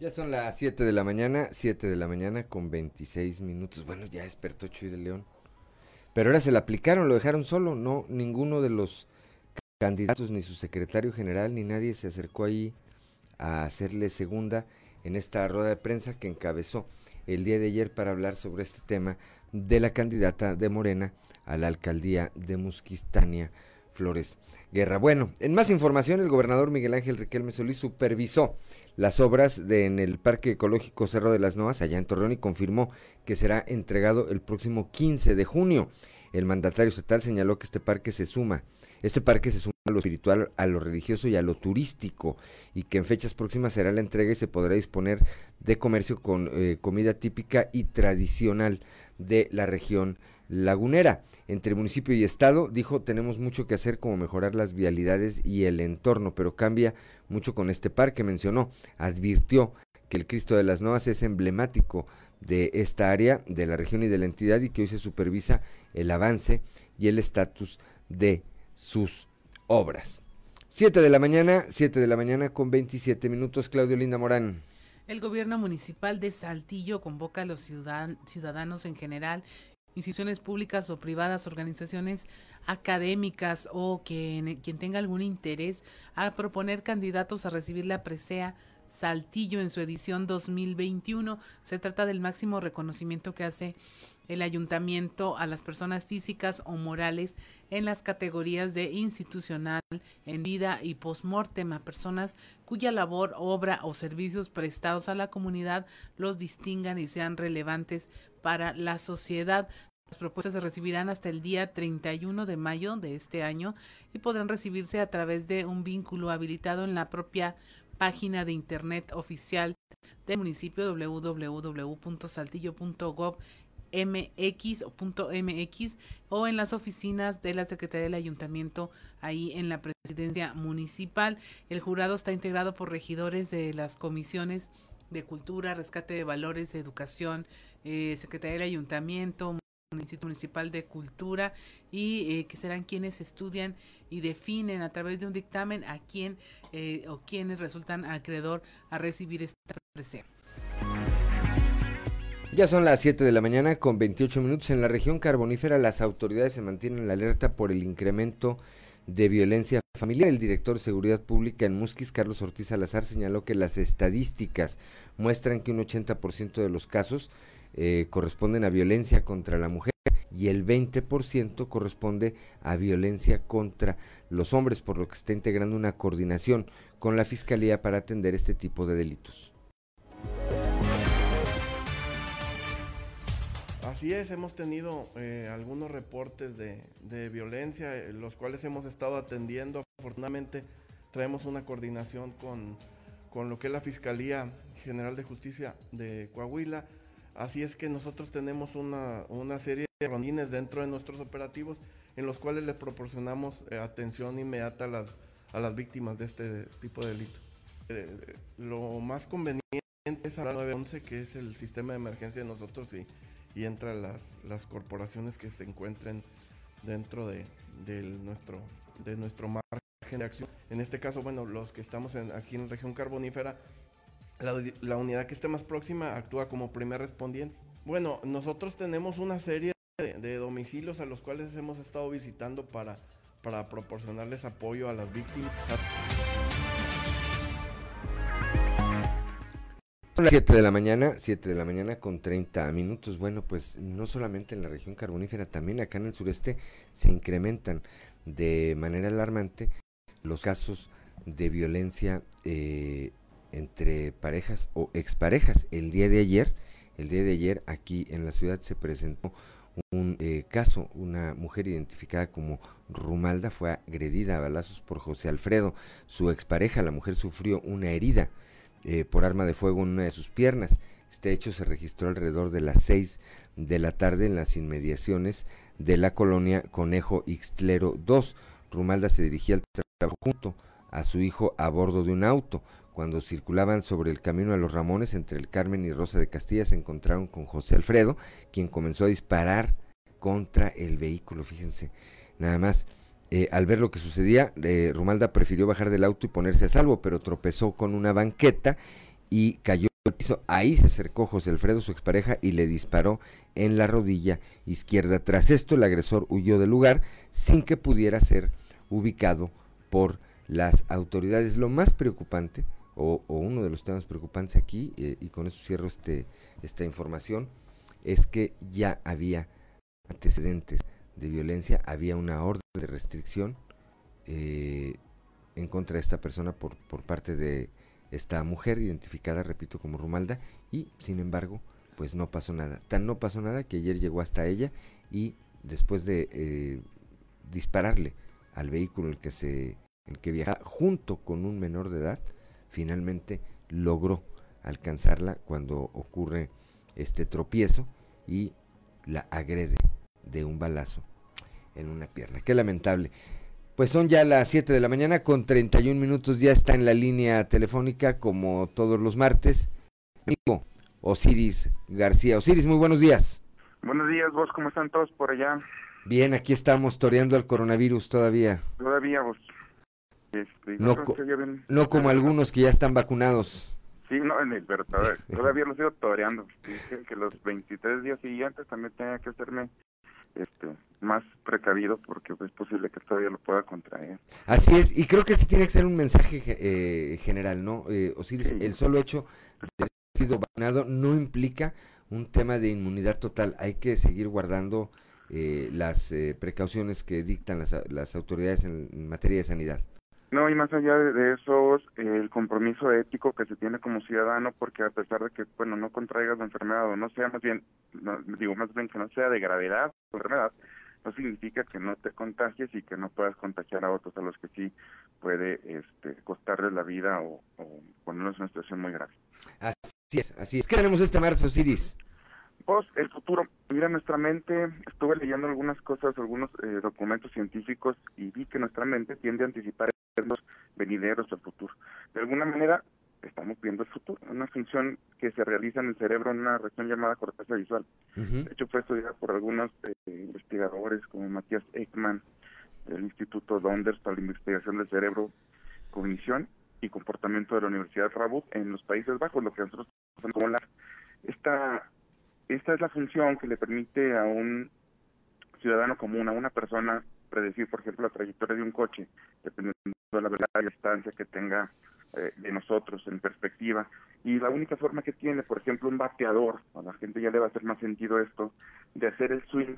Ya son las 7 de la mañana, 7 de la mañana con 26 minutos. Bueno, ya despertó Chuy de León. Pero ahora se la aplicaron, lo dejaron solo. No, ninguno de los candidatos, ni su secretario general, ni nadie se acercó ahí a hacerle segunda en esta rueda de prensa que encabezó el día de ayer para hablar sobre este tema de la candidata de Morena a la alcaldía de Musquistania, Flores Guerra. Bueno, en más información, el gobernador Miguel Ángel Riquelme Solís supervisó las obras de, en el Parque Ecológico Cerro de las Novas, allá en Torreón, y confirmó que será entregado el próximo 15 de junio. El mandatario estatal señaló que este parque se suma, este parque se suma a lo espiritual, a lo religioso y a lo turístico, y que en fechas próximas será la entrega y se podrá disponer de comercio con eh, comida típica y tradicional de la región lagunera. Entre municipio y estado, dijo, tenemos mucho que hacer como mejorar las vialidades y el entorno, pero cambia mucho con este parque, mencionó. Advirtió que el Cristo de las Novas es emblemático de esta área, de la región y de la entidad y que hoy se supervisa el avance y el estatus de sus obras. Siete de la mañana, siete de la mañana con 27 minutos, Claudio Linda Morán. El gobierno municipal de Saltillo convoca a los ciudadanos en general instituciones públicas o privadas, organizaciones académicas o que, quien tenga algún interés a proponer candidatos a recibir la presea Saltillo en su edición 2021. Se trata del máximo reconocimiento que hace el ayuntamiento a las personas físicas o morales en las categorías de institucional, en vida y postmortem a personas cuya labor, obra o servicios prestados a la comunidad los distingan y sean relevantes para la sociedad. Las propuestas se recibirán hasta el día 31 de mayo de este año y podrán recibirse a través de un vínculo habilitado en la propia página de internet oficial del municipio www.saltillo.gov mx o en las oficinas de la Secretaría del Ayuntamiento ahí en la presidencia municipal. El jurado está integrado por regidores de las comisiones de cultura, rescate de valores, educación, eh, Secretaría del Ayuntamiento, Instituto Municipal de Cultura y eh, que serán quienes estudian y definen a través de un dictamen a quién eh, o quienes resultan acreedor a recibir esta presea. Ya son las 7 de la mañana con 28 minutos. En la región carbonífera las autoridades se mantienen en alerta por el incremento de violencia familiar. El director de Seguridad Pública en Musquis, Carlos Ortiz Salazar, señaló que las estadísticas muestran que un 80% de los casos eh, corresponden a violencia contra la mujer y el 20% corresponde a violencia contra los hombres, por lo que está integrando una coordinación con la Fiscalía para atender este tipo de delitos. Así es, hemos tenido eh, algunos reportes de, violencia, eh, los cuales hemos estado atendiendo. Afortunadamente traemos una coordinación con, con lo que es la Fiscalía General de Justicia de Coahuila. Así es que nosotros tenemos una, una serie de rondines dentro de nuestros operativos en los cuales les proporcionamos eh, atención inmediata a las, a las víctimas de este tipo de delito. lo más conveniente es hablar 911, que es el sistema de emergencia de nosotros y y entre las, las corporaciones que se encuentren dentro de, nuestro, de nuestro margen de acción. En este caso, bueno, los que estamos aquí en la región carbonífera, la, unidad que esté más próxima actúa como primer respondiente. Bueno, nosotros tenemos una serie de, de, domicilios a los cuales hemos estado visitando para, para proporcionarles apoyo a las víctimas. 7 de la mañana, 7 de la mañana con 30 minutos. Bueno, pues no solamente en la región carbonífera, también acá en el sureste se incrementan de manera alarmante los casos de violencia eh, entre parejas o exparejas. El día de ayer, el día de ayer aquí en la ciudad se presentó un eh, caso, una mujer identificada como Rumalda fue agredida a balazos por José Alfredo, su expareja, la mujer sufrió una herida eh, por arma de fuego en una de sus piernas. Este hecho se registró alrededor de las 6 de la tarde en las inmediaciones de la colonia Conejo Ixtlero 2. Rumalda se dirigía al trabajo junto a su hijo a bordo de un auto. Cuando circulaban sobre el camino a los Ramones entre el Carmen y Rosa de Castilla se encontraron con José Alfredo, quien comenzó a disparar contra el vehículo. Fíjense, nada más. Eh, al ver lo que sucedía, eh, Rumalda prefirió bajar del auto y ponerse a salvo, pero tropezó con una banqueta y cayó al piso. Ahí se acercó José Alfredo, su expareja, y le disparó en la rodilla izquierda. Tras esto, el agresor huyó del lugar sin que pudiera ser ubicado por las autoridades. Lo más preocupante, o, uno de los temas preocupantes aquí, eh, y con eso cierro este, esta información, es que ya había antecedentes de violencia, había una orden de restricción eh, en contra de esta persona por, por parte de esta mujer identificada, repito, como Rumalda, y sin embargo, pues no pasó nada. Tan no pasó nada que ayer llegó hasta ella y después de eh, dispararle al vehículo en el que se el que viajaba junto con un menor de edad, finalmente logró alcanzarla cuando ocurre este tropiezo y la agrede de un balazo en una pierna. Qué lamentable. Pues son ya las 7 de la mañana con 31 minutos, ya está en la línea telefónica como todos los martes. Amigo Osiris García. Osiris, muy buenos días. Buenos días, vos, ¿cómo están todos por allá? Bien, aquí estamos toreando al coronavirus todavía. Todavía, vos. Este, no, no como algunos que ya están vacunados. Sí, no, pero todavía, lo sigo toreando. Dicen que los 23 días siguientes también tenía que hacerme este más precavido porque es posible que todavía lo pueda contraer. Así es, y creo que este tiene que ser un mensaje eh, general, ¿no? Eh, Osiris, el solo hecho de haber sido vacunado no implica un tema de inmunidad total, hay que seguir guardando eh, las eh, precauciones que dictan las, las autoridades en materia de sanidad. No, y más allá de eso, el compromiso ético que se tiene como ciudadano, porque a pesar de que, bueno, no contraigas la enfermedad o no sea más bien, digo más bien que no sea de gravedad la enfermedad, no significa que no te contagies y que no puedas contagiar a otros a los que sí puede este, costarles la vida o, o ponerlos en una situación muy grave. Así es, así es. ¿Qué tenemos este marzo, Osiris? Pues el futuro. Mira, nuestra mente, estuve leyendo algunas cosas, algunos eh, documentos científicos y vi que nuestra mente tiende a anticipar venideros del futuro. De alguna manera, estamos viendo el futuro, una función que se realiza en el cerebro en una región llamada corteza visual. De hecho, fue estudiada por algunos eh, investigadores como Matías Ekman del Instituto Donders para la Investigación del Cerebro, Cognición y Comportamiento de la Universidad Rabut en los Países Bajos, lo que nosotros como la... Esta, esta es la función que le permite a un ciudadano común, a una persona predecir, por ejemplo, la trayectoria de un coche, dependiendo de la velocidad y la distancia que tenga eh, de nosotros en perspectiva. Y la única forma que tiene, por ejemplo, un bateador, a la gente ya le va a hacer más sentido esto, de hacer el swing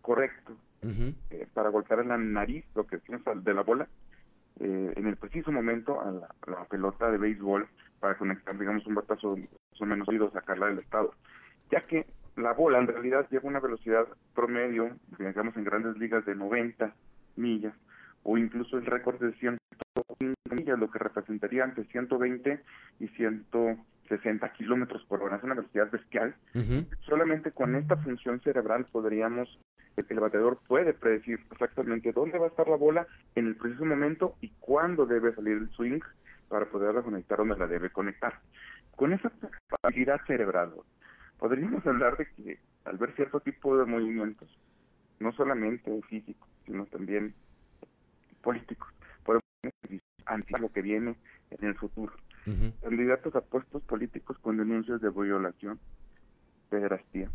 correcto eh, para golpear en la nariz, lo que decimos de la bola, eh, en el preciso momento a la, a la, pelota de béisbol para conectar, digamos, un batazo más o menos oído, sacarla del estado. Ya que la bola en realidad lleva una velocidad promedio, digamos en grandes ligas de 90 millas, o incluso el récord de 105 millas, lo que representaría entre 120 y 160 kilómetros por hora. Es una velocidad bestial. Solamente con esta función cerebral podríamos, el bateador puede predecir exactamente dónde va a estar la bola en el preciso momento y cuándo debe salir el swing para poderla conectar donde la debe conectar. Con esa habilidad cerebral, podríamos hablar de que al ver cierto tipo de movimientos, no solamente físicos, sino también políticos, podemos anticipar lo que viene en el futuro. Candidatos a puestos políticos con denuncias de violación, pederastía,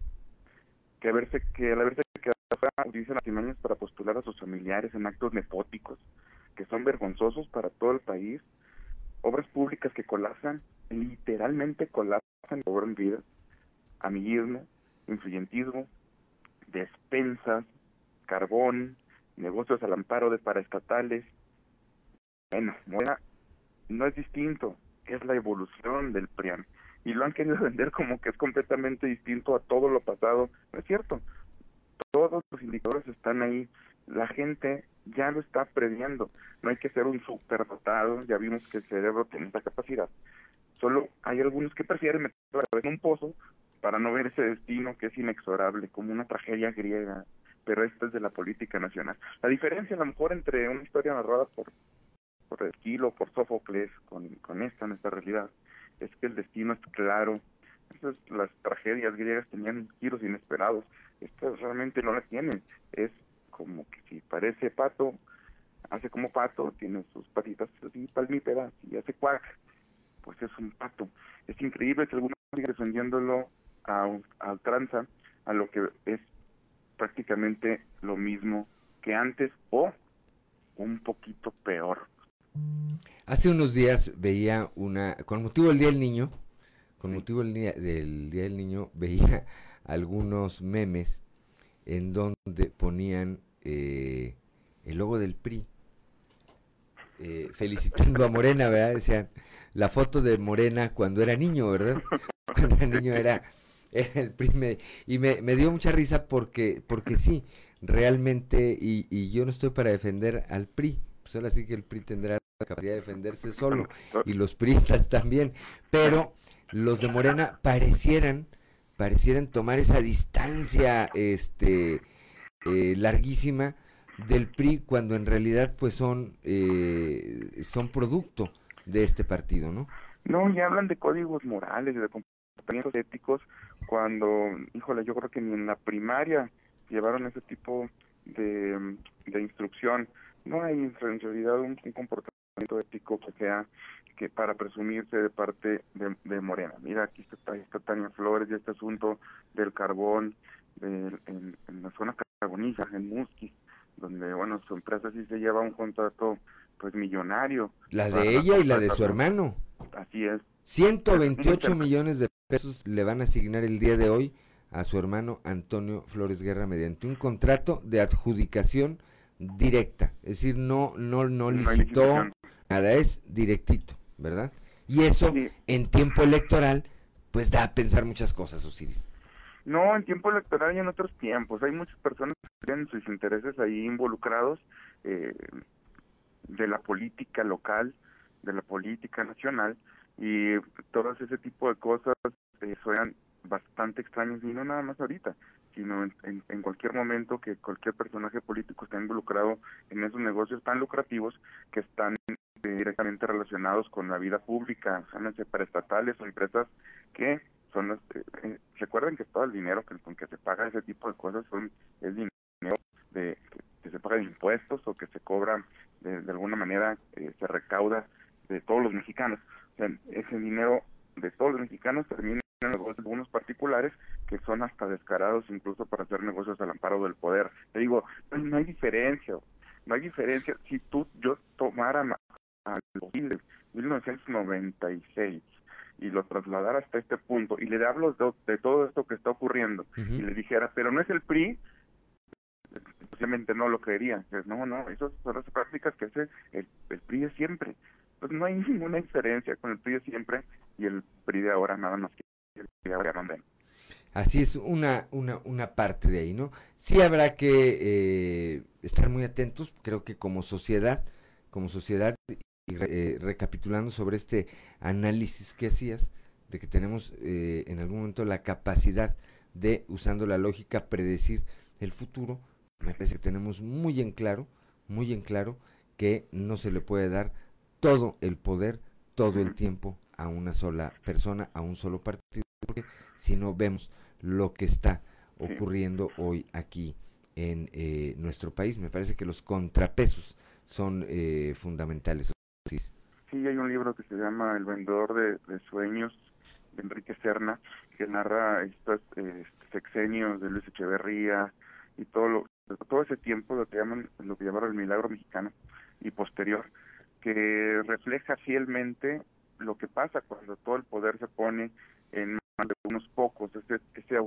que haberse que al haberse quedado utilizan artimañas para postular a sus familiares en actos nepóticos que son vergonzosos para todo el país, obras públicas que colapsan, literalmente colapsan, cobran vidas, amiguismo, influyentismo, despensas, carbón, negocios al amparo de paraestatales. Bueno, no es distinto, es la evolución del PRIAN. Y lo han querido vender como que es completamente distinto a todo lo pasado. No es cierto. Todos los indicadores están ahí. La gente ya lo está previendo. No hay que ser un superdotado. Ya vimos que el cerebro tiene esa capacidad. Solo hay algunos que prefieren meterlo en un pozo para no ver ese destino que es inexorable, como una tragedia griega, pero esta es de la política nacional. La diferencia a lo mejor entre una historia narrada por, por Esquilo, por Sófocles, con, con esta, nuestra realidad, es que el destino es claro. Las tragedias griegas tenían giros inesperados, estas realmente no la tienen. Es como que si parece pato, hace como pato, tiene sus patitas así palmípedas y hace cuac, pues es un pato. Es increíble que algunos sigan defendiéndolo a, a ultranza a lo que es prácticamente lo mismo que antes o un poquito peor. Hace unos días veía una, con motivo del Día del Niño, con motivo del día, del día del Niño, veía algunos memes en donde ponían eh, el logo del PRI, eh, felicitando a Morena, ¿verdad? Decían, la foto de Morena cuando era niño, ¿verdad? Cuando era niño era el PRI y me, me, dio mucha risa porque, porque sí, realmente, y, y, yo no estoy para defender al PRI, pues ahora sí que el PRI tendrá la capacidad de defenderse solo, y los PRIistas también, pero los de Morena parecieran, parecieran tomar esa distancia este eh, larguísima del PRI cuando en realidad pues son eh, son producto de este partido, ¿no? No, y hablan de códigos morales, de comportamientos éticos cuando, híjole, yo creo que ni en la primaria llevaron ese tipo de, de instrucción. No hay en realidad un, comportamiento ético que sea que para presumirse de parte de, de Morena. Mira, aquí está, está Tania Flores y este asunto del carbón de, en, en, la zona carboniza, en Musquis, donde, bueno, su empresa sí se lleva un contrato pues millonario. La de ella y la de su hermano. Así es. 128 millones de pesos le van a asignar el día de hoy a su hermano Antonio Flores Guerra mediante un contrato de adjudicación directa, es decir, no no no licitó nada, es directito, ¿verdad? Y eso en tiempo electoral pues da a pensar muchas cosas, Osiris. No, en tiempo electoral y en otros tiempos. Hay muchas personas que tienen sus intereses ahí involucrados eh, de la política local, de la política nacional, y todas ese tipo de cosas eh, suenan bastante extrañas y no nada más ahorita sino en, en, cualquier momento que cualquier personaje político esté involucrado en esos negocios tan lucrativos que están eh, directamente relacionados con la vida pública, para estatales o empresas que son las, eh, eh, recuerden que todo el dinero que, con que se paga ese tipo de cosas son es dinero de que, se paga de impuestos o que se cobra de, de alguna manera eh, se recauda de todos los mexicanos ese dinero de todos los mexicanos termina negocios algunos particulares que son hasta descarados incluso para hacer negocios al amparo del poder. Te digo, no hay diferencia, no hay diferencia. Si tú, yo tomara al 1996 y lo trasladara hasta este punto y le hablo de, todo esto que está ocurriendo y le dijera, pero no es el PRI, posiblemente no lo creería. No, no, esas son las prácticas que hace el, el PRI de siempre. Pues no hay ninguna diferencia con el PRI siempre y el PRI de ahora nada más que el PRI de ahora Así es una, una, una parte de ahí, ¿no? Sí habrá que eh, estar muy atentos, creo que como sociedad, como sociedad, y eh, recapitulando sobre este análisis que hacías, de que tenemos eh, en algún momento la capacidad de, usando la lógica, predecir el futuro, me parece que tenemos muy en claro, muy en claro que no se le puede dar todo el poder todo el tiempo a una sola persona, a un solo partido, porque si no vemos lo que está ocurriendo hoy aquí en eh, nuestro país, me parece que los contrapesos son eh, fundamentales. Sí. hay un libro que se llama El vendedor de, sueños de Enrique Serna, que narra estos eh, sexenios de Luis Echeverría y todo lo, todo ese tiempo lo que llaman lo que llamaron el milagro mexicano y posterior que refleja fielmente lo que pasa cuando todo el poder se pone en manos de unos pocos, ese, ese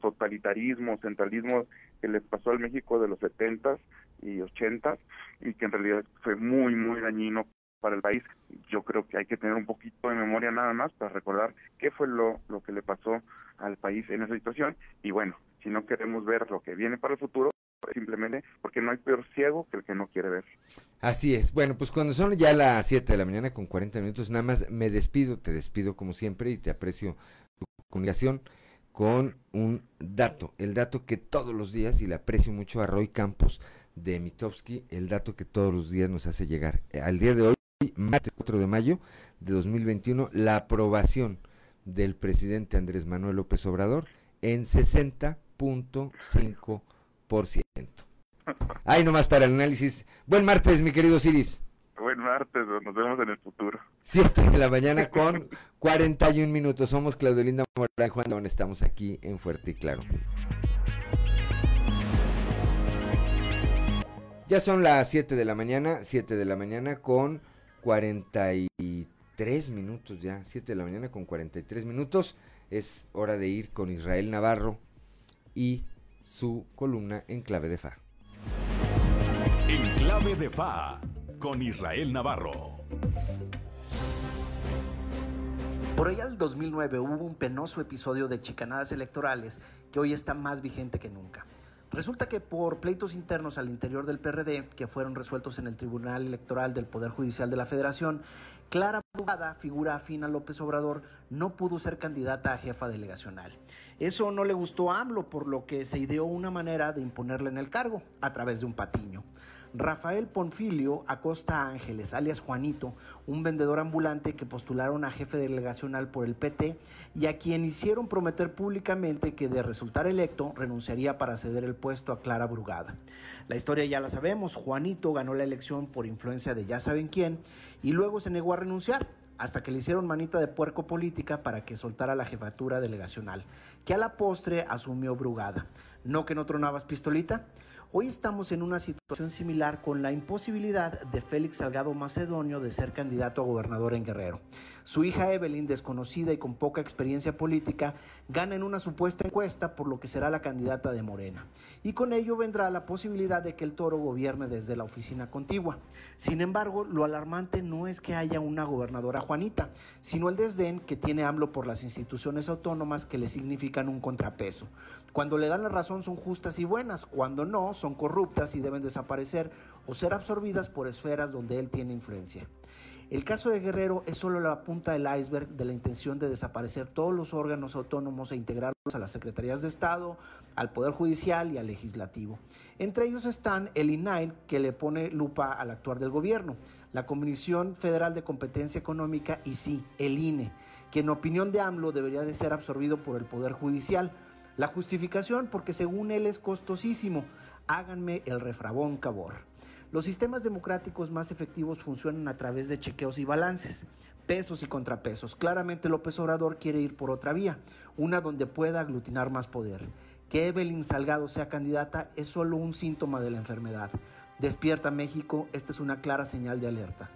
totalitarismo, centralismo que le pasó al México de los 70 y 80 y que en realidad fue muy, muy dañino para el país. Yo creo que hay que tener un poquito de memoria nada más para recordar qué fue lo, lo que le pasó al país en esa situación y bueno, si no queremos ver lo que viene para el futuro, simplemente porque no hay peor ciego que el que no quiere ver. Así es. Bueno, pues cuando son ya las 7 de la mañana con 40 minutos, nada más me despido, te despido como siempre y te aprecio tu comunicación con un dato, el dato que todos los días, y le aprecio mucho a Roy Campos de Mitowski, el dato que todos los días nos hace llegar. Al día de hoy, martes 4 de mayo de 2021, la aprobación del presidente Andrés Manuel López Obrador en 60.5 por ciento. Ahí nomás para el análisis. Buen martes, mi querido Ciris. Buen martes, nos vemos en el futuro. 7 de la mañana con 41 minutos. Somos Claudio Linda Morán Juan León. Estamos aquí en Fuerte y Claro. Ya son las 7 de la mañana, 7 de la mañana con 43 minutos ya, 7 de la mañana con 43 minutos. Es hora de ir con Israel Navarro y su columna en clave de Fa. En clave de Fa, con Israel Navarro. Por allá del 2009 hubo un penoso episodio de chicanadas electorales que hoy está más vigente que nunca. Resulta que por pleitos internos al interior del PRD, que fueron resueltos en el Tribunal Electoral del Poder Judicial de la Federación, Clara Brugada, figura afín a López Obrador, no pudo ser candidata a jefa delegacional. Eso no le gustó a AMLO, por lo que se ideó una manera de imponerle en el cargo, a través de un patiño. Rafael Ponfilio Acosta Ángeles, alias Juanito, un vendedor ambulante que postularon a jefe delegacional por el PT y a quien hicieron prometer públicamente que de resultar electo renunciaría para ceder el puesto a Clara Brugada. La historia ya la sabemos, Juanito ganó la elección por influencia de ya saben quién y luego se negó a renunciar hasta que le hicieron manita de puerco política para que soltara la jefatura delegacional, que a la postre asumió Brugada. ¿No que no tronabas pistolita? Hoy estamos en una situación similar con la imposibilidad de Félix Salgado Macedonio de ser candidato a gobernador en Guerrero. Su hija Evelyn, desconocida y con poca experiencia política, gana en una supuesta encuesta por lo que será la candidata de Morena. Y con ello vendrá la posibilidad de que el toro gobierne desde la oficina contigua. Sin embargo, lo alarmante no es que haya una gobernadora Juanita, sino el desdén que tiene AMLO por las instituciones autónomas que le significan un contrapeso. Cuando le dan la razón son justas y buenas, cuando no son corruptas y deben desaparecer o ser absorbidas por esferas donde él tiene influencia. El caso de Guerrero es solo la punta del iceberg de la intención de desaparecer todos los órganos autónomos e integrarlos a las secretarías de Estado, al Poder Judicial y al Legislativo. Entre ellos están el INAI, que le pone lupa al actuar del gobierno, la Comisión Federal de Competencia Económica y sí, el INE, que en opinión de AMLO debería de ser absorbido por el Poder Judicial. La justificación porque según él es costosísimo. Háganme el refrabón cabor. Los sistemas democráticos más efectivos funcionan a través de chequeos y balances. pesos y contrapesos. Claramente López Obrador quiere ir por otra vía, una donde pueda aglutinar más poder. Que Evelyn Salgado sea candidata es solo un síntoma de la enfermedad. Despierta México, esta es una clara señal de alerta.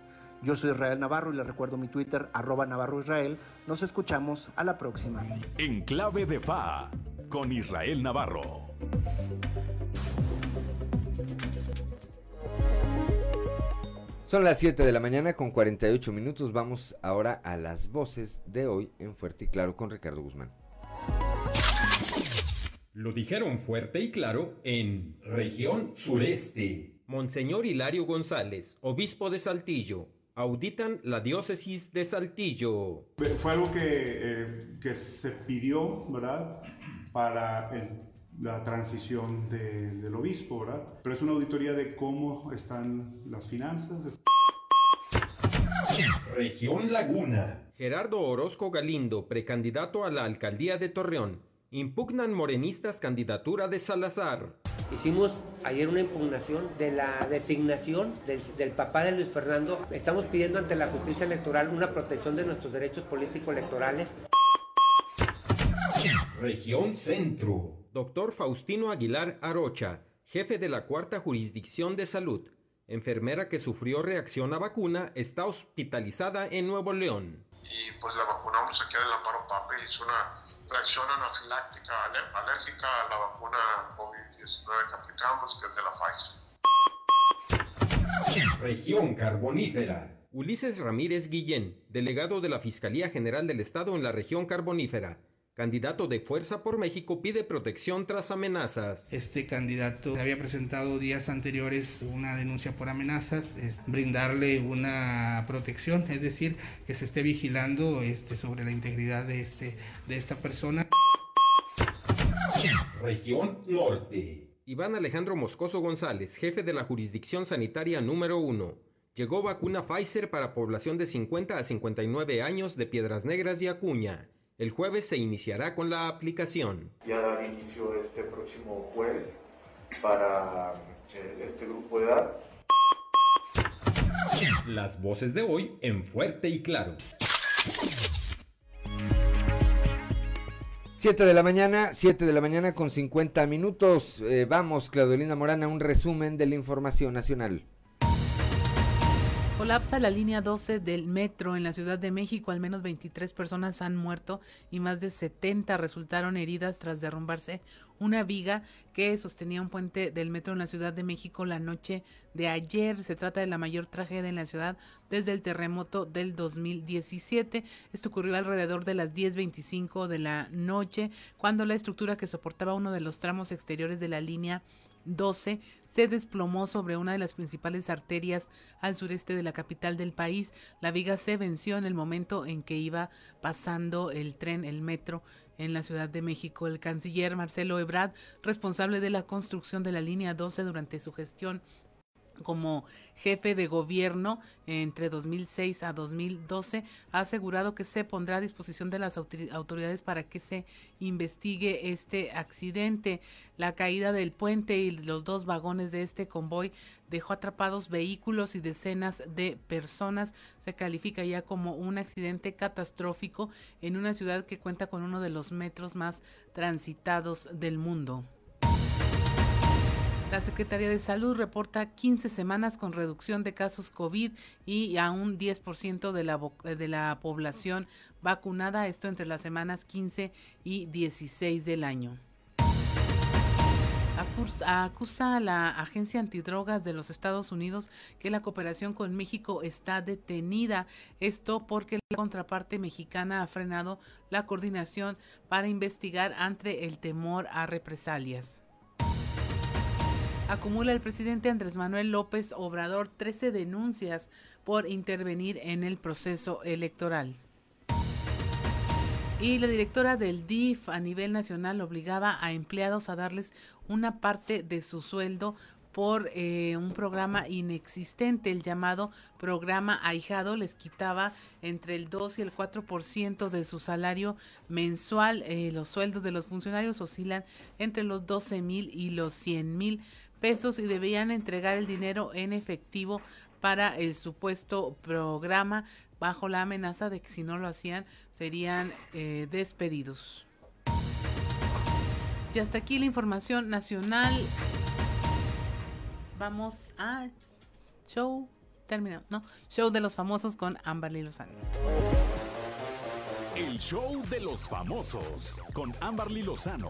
Yo soy Israel Navarro y le recuerdo mi Twitter, arroba Navarro Israel. Nos escuchamos a la próxima. En clave de FA, con Israel Navarro. Son las 7 de la mañana con 48 minutos. Vamos ahora a las voces de hoy en Fuerte y Claro con Ricardo Guzmán. Lo dijeron fuerte y claro en región sureste. Monseñor Hilario González, obispo de Saltillo, auditan la diócesis de Saltillo. Fue algo que, eh, que se pidió, ¿verdad? Para el la transición de, del obispo, ¿verdad? Pero es una auditoría de cómo están las finanzas. Región Laguna. Gerardo Orozco Galindo, precandidato a la alcaldía de Torreón. Impugnan morenistas candidatura de Salazar. Hicimos ayer una impugnación de la designación del, del, papá de Luis Fernando. Estamos pidiendo ante la justicia electoral una protección de nuestros derechos político-electorales. Región Centro. Doctor Faustino Aguilar Arocha, jefe de la Cuarta Jurisdicción de Salud, enfermera que sufrió reacción a vacuna, está hospitalizada en Nuevo León. Y pues la vacunamos aquí en el Amparo Pape, hizo una reacción anafiláctica alérgica a la vacuna COVID-19 que aplicamos, que es de la Pfizer. Región Carbonífera. Ulises Ramírez Guillén, delegado de la Fiscalía General del Estado en la región carbonífera, candidato de Fuerza por México, pide protección tras amenazas. Este candidato había presentado días anteriores una denuncia por amenazas, es brindarle una protección, es decir, que se esté vigilando este, sobre la integridad de, este, de esta persona. Región Norte. Iván Alejandro Moscoso González, jefe de la jurisdicción sanitaria número 1. Llegó vacuna Pfizer para población de 50 a 59 años de Piedras Negras y Acuña. El jueves se iniciará con la aplicación. Ya dará inicio este próximo jueves para eh, este grupo de edad. Las voces de hoy en fuerte y claro. 7 de la mañana, 7 de la mañana con 50 minutos. Eh, vamos, Claudelina Morana, un resumen de la información nacional. Colapsa la línea 12 del metro en la Ciudad de México. Al menos 23 personas han muerto y más de 70 resultaron heridas tras derrumbarse una viga que sostenía un puente del metro en la Ciudad de México la noche de ayer. Se trata de la mayor tragedia en la ciudad desde el terremoto del 2017. Esto ocurrió alrededor de las 10.25 de la noche, cuando la estructura que soportaba uno de los tramos exteriores de la línea 12 se desplomó sobre una de las principales arterias al sureste de la capital del país. La viga se venció en el momento en que iba pasando el tren, el metro, en la Ciudad de México. El canciller Marcelo Ebrard, responsable de la construcción de la línea 12 durante su gestión como jefe de gobierno entre 2006 a 2012 ha asegurado que se pondrá a disposición de las autoridades para que se investigue este accidente. La caída del puente y los dos vagones de este convoy dejó atrapados vehículos y decenas de personas. Se califica ya como un accidente catastrófico en una ciudad que cuenta con uno de los metros más transitados del mundo. La Secretaría de Salud reporta 15 semanas con reducción de casos COVID y a un 10% de la, de la población vacunada, esto entre las semanas 15 y 16 del año. Acusa a la Agencia Antidrogas de los Estados Unidos que la cooperación con México está detenida. Esto porque la contraparte mexicana ha frenado la coordinación para investigar ante el temor a represalias acumula el presidente Andrés Manuel López Obrador 13 denuncias por intervenir en el proceso electoral. Y la directora del DIF a nivel nacional obligaba a empleados a darles una parte de su sueldo por eh, un programa inexistente, el llamado programa ahijado, les quitaba entre el 2 y el 4% de su salario mensual. Eh, los sueldos de los funcionarios oscilan entre los 12 mil y los 100 mil pesos y debían entregar el dinero en efectivo para el supuesto programa bajo la amenaza de que si no lo hacían serían eh, despedidos. Y hasta aquí la información nacional. Vamos a show terminado, ¿no? Show de los famosos con Amberly Lozano. El show de los famosos con Amberly Lozano.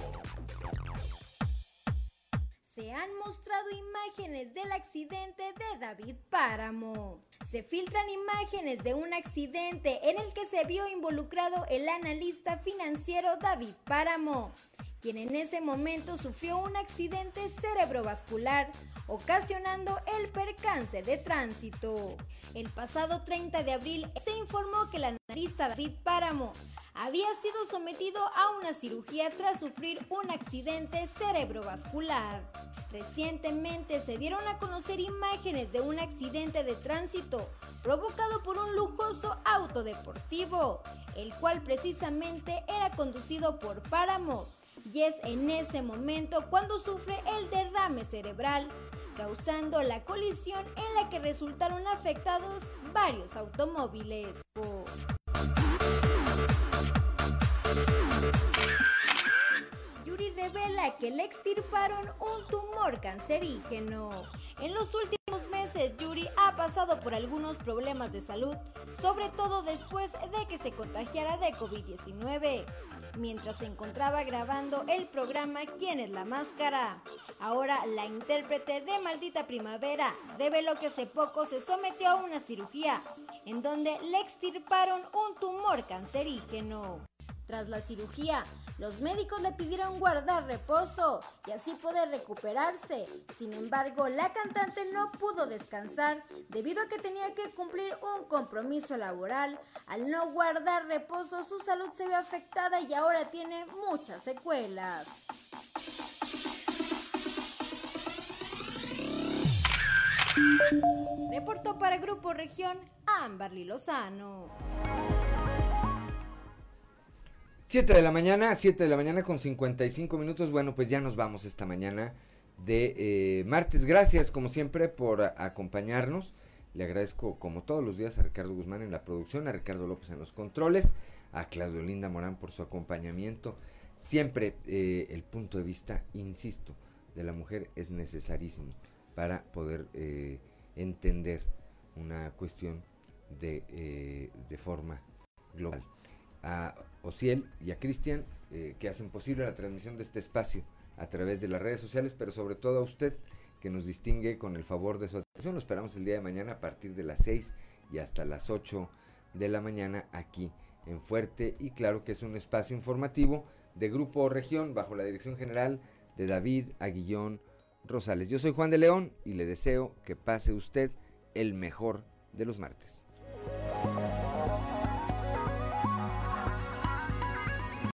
Han mostrado imágenes del accidente de David Páramo. Se filtran imágenes de un accidente en el que se vio involucrado el analista financiero David Páramo, quien en ese momento sufrió un accidente cerebrovascular, ocasionando el percance de tránsito. El pasado 30 de abril se informó que el analista David Páramo había sido sometido a una cirugía tras sufrir un accidente cerebrovascular. Recientemente se dieron a conocer imágenes de un accidente de tránsito provocado por un lujoso auto deportivo, el cual precisamente era conducido por Páramo, y es en ese momento cuando sufre el derrame cerebral, causando la colisión en la que resultaron afectados varios automóviles. Revela que le extirparon un tumor cancerígeno. En los últimos meses, Yuri ha pasado por algunos problemas de salud, sobre todo después de que se contagiara de COVID-19, mientras se encontraba grabando el programa ¿Quién es la máscara? Ahora la intérprete de Maldita Primavera reveló que hace poco se sometió a una cirugía en donde le extirparon un tumor cancerígeno. Tras la cirugía, los médicos le pidieron guardar reposo y así poder recuperarse. Sin embargo, la cantante no pudo descansar debido a que tenía que cumplir un compromiso laboral. Al no guardar reposo, su salud se ve afectada y ahora tiene muchas secuelas. Reportó para Grupo Región Amberly Lozano. 7 de la mañana, 7 de la mañana con 55 minutos. Bueno, pues ya nos vamos esta mañana de eh, martes. Gracias, como siempre, por acompañarnos. Le agradezco, como todos los días, a Ricardo Guzmán en la producción, a Ricardo López en los controles, a Claudio Linda Morán por su acompañamiento. Siempre eh, el punto de vista, insisto, de la mujer es necesarísimo para poder eh, entender una cuestión de, de forma global Ociel y a Cristian eh, que hacen posible la transmisión de este espacio a través de las redes sociales, pero sobre todo a usted que nos distingue con el favor de su atención. Lo esperamos el día de mañana a partir de las 6 y hasta las 8 de la mañana aquí en Fuerte y claro que es un espacio informativo de Grupo Región bajo la dirección general de David Aguillón Rosales. Yo soy Juan de León y le deseo que pase usted el mejor de los martes.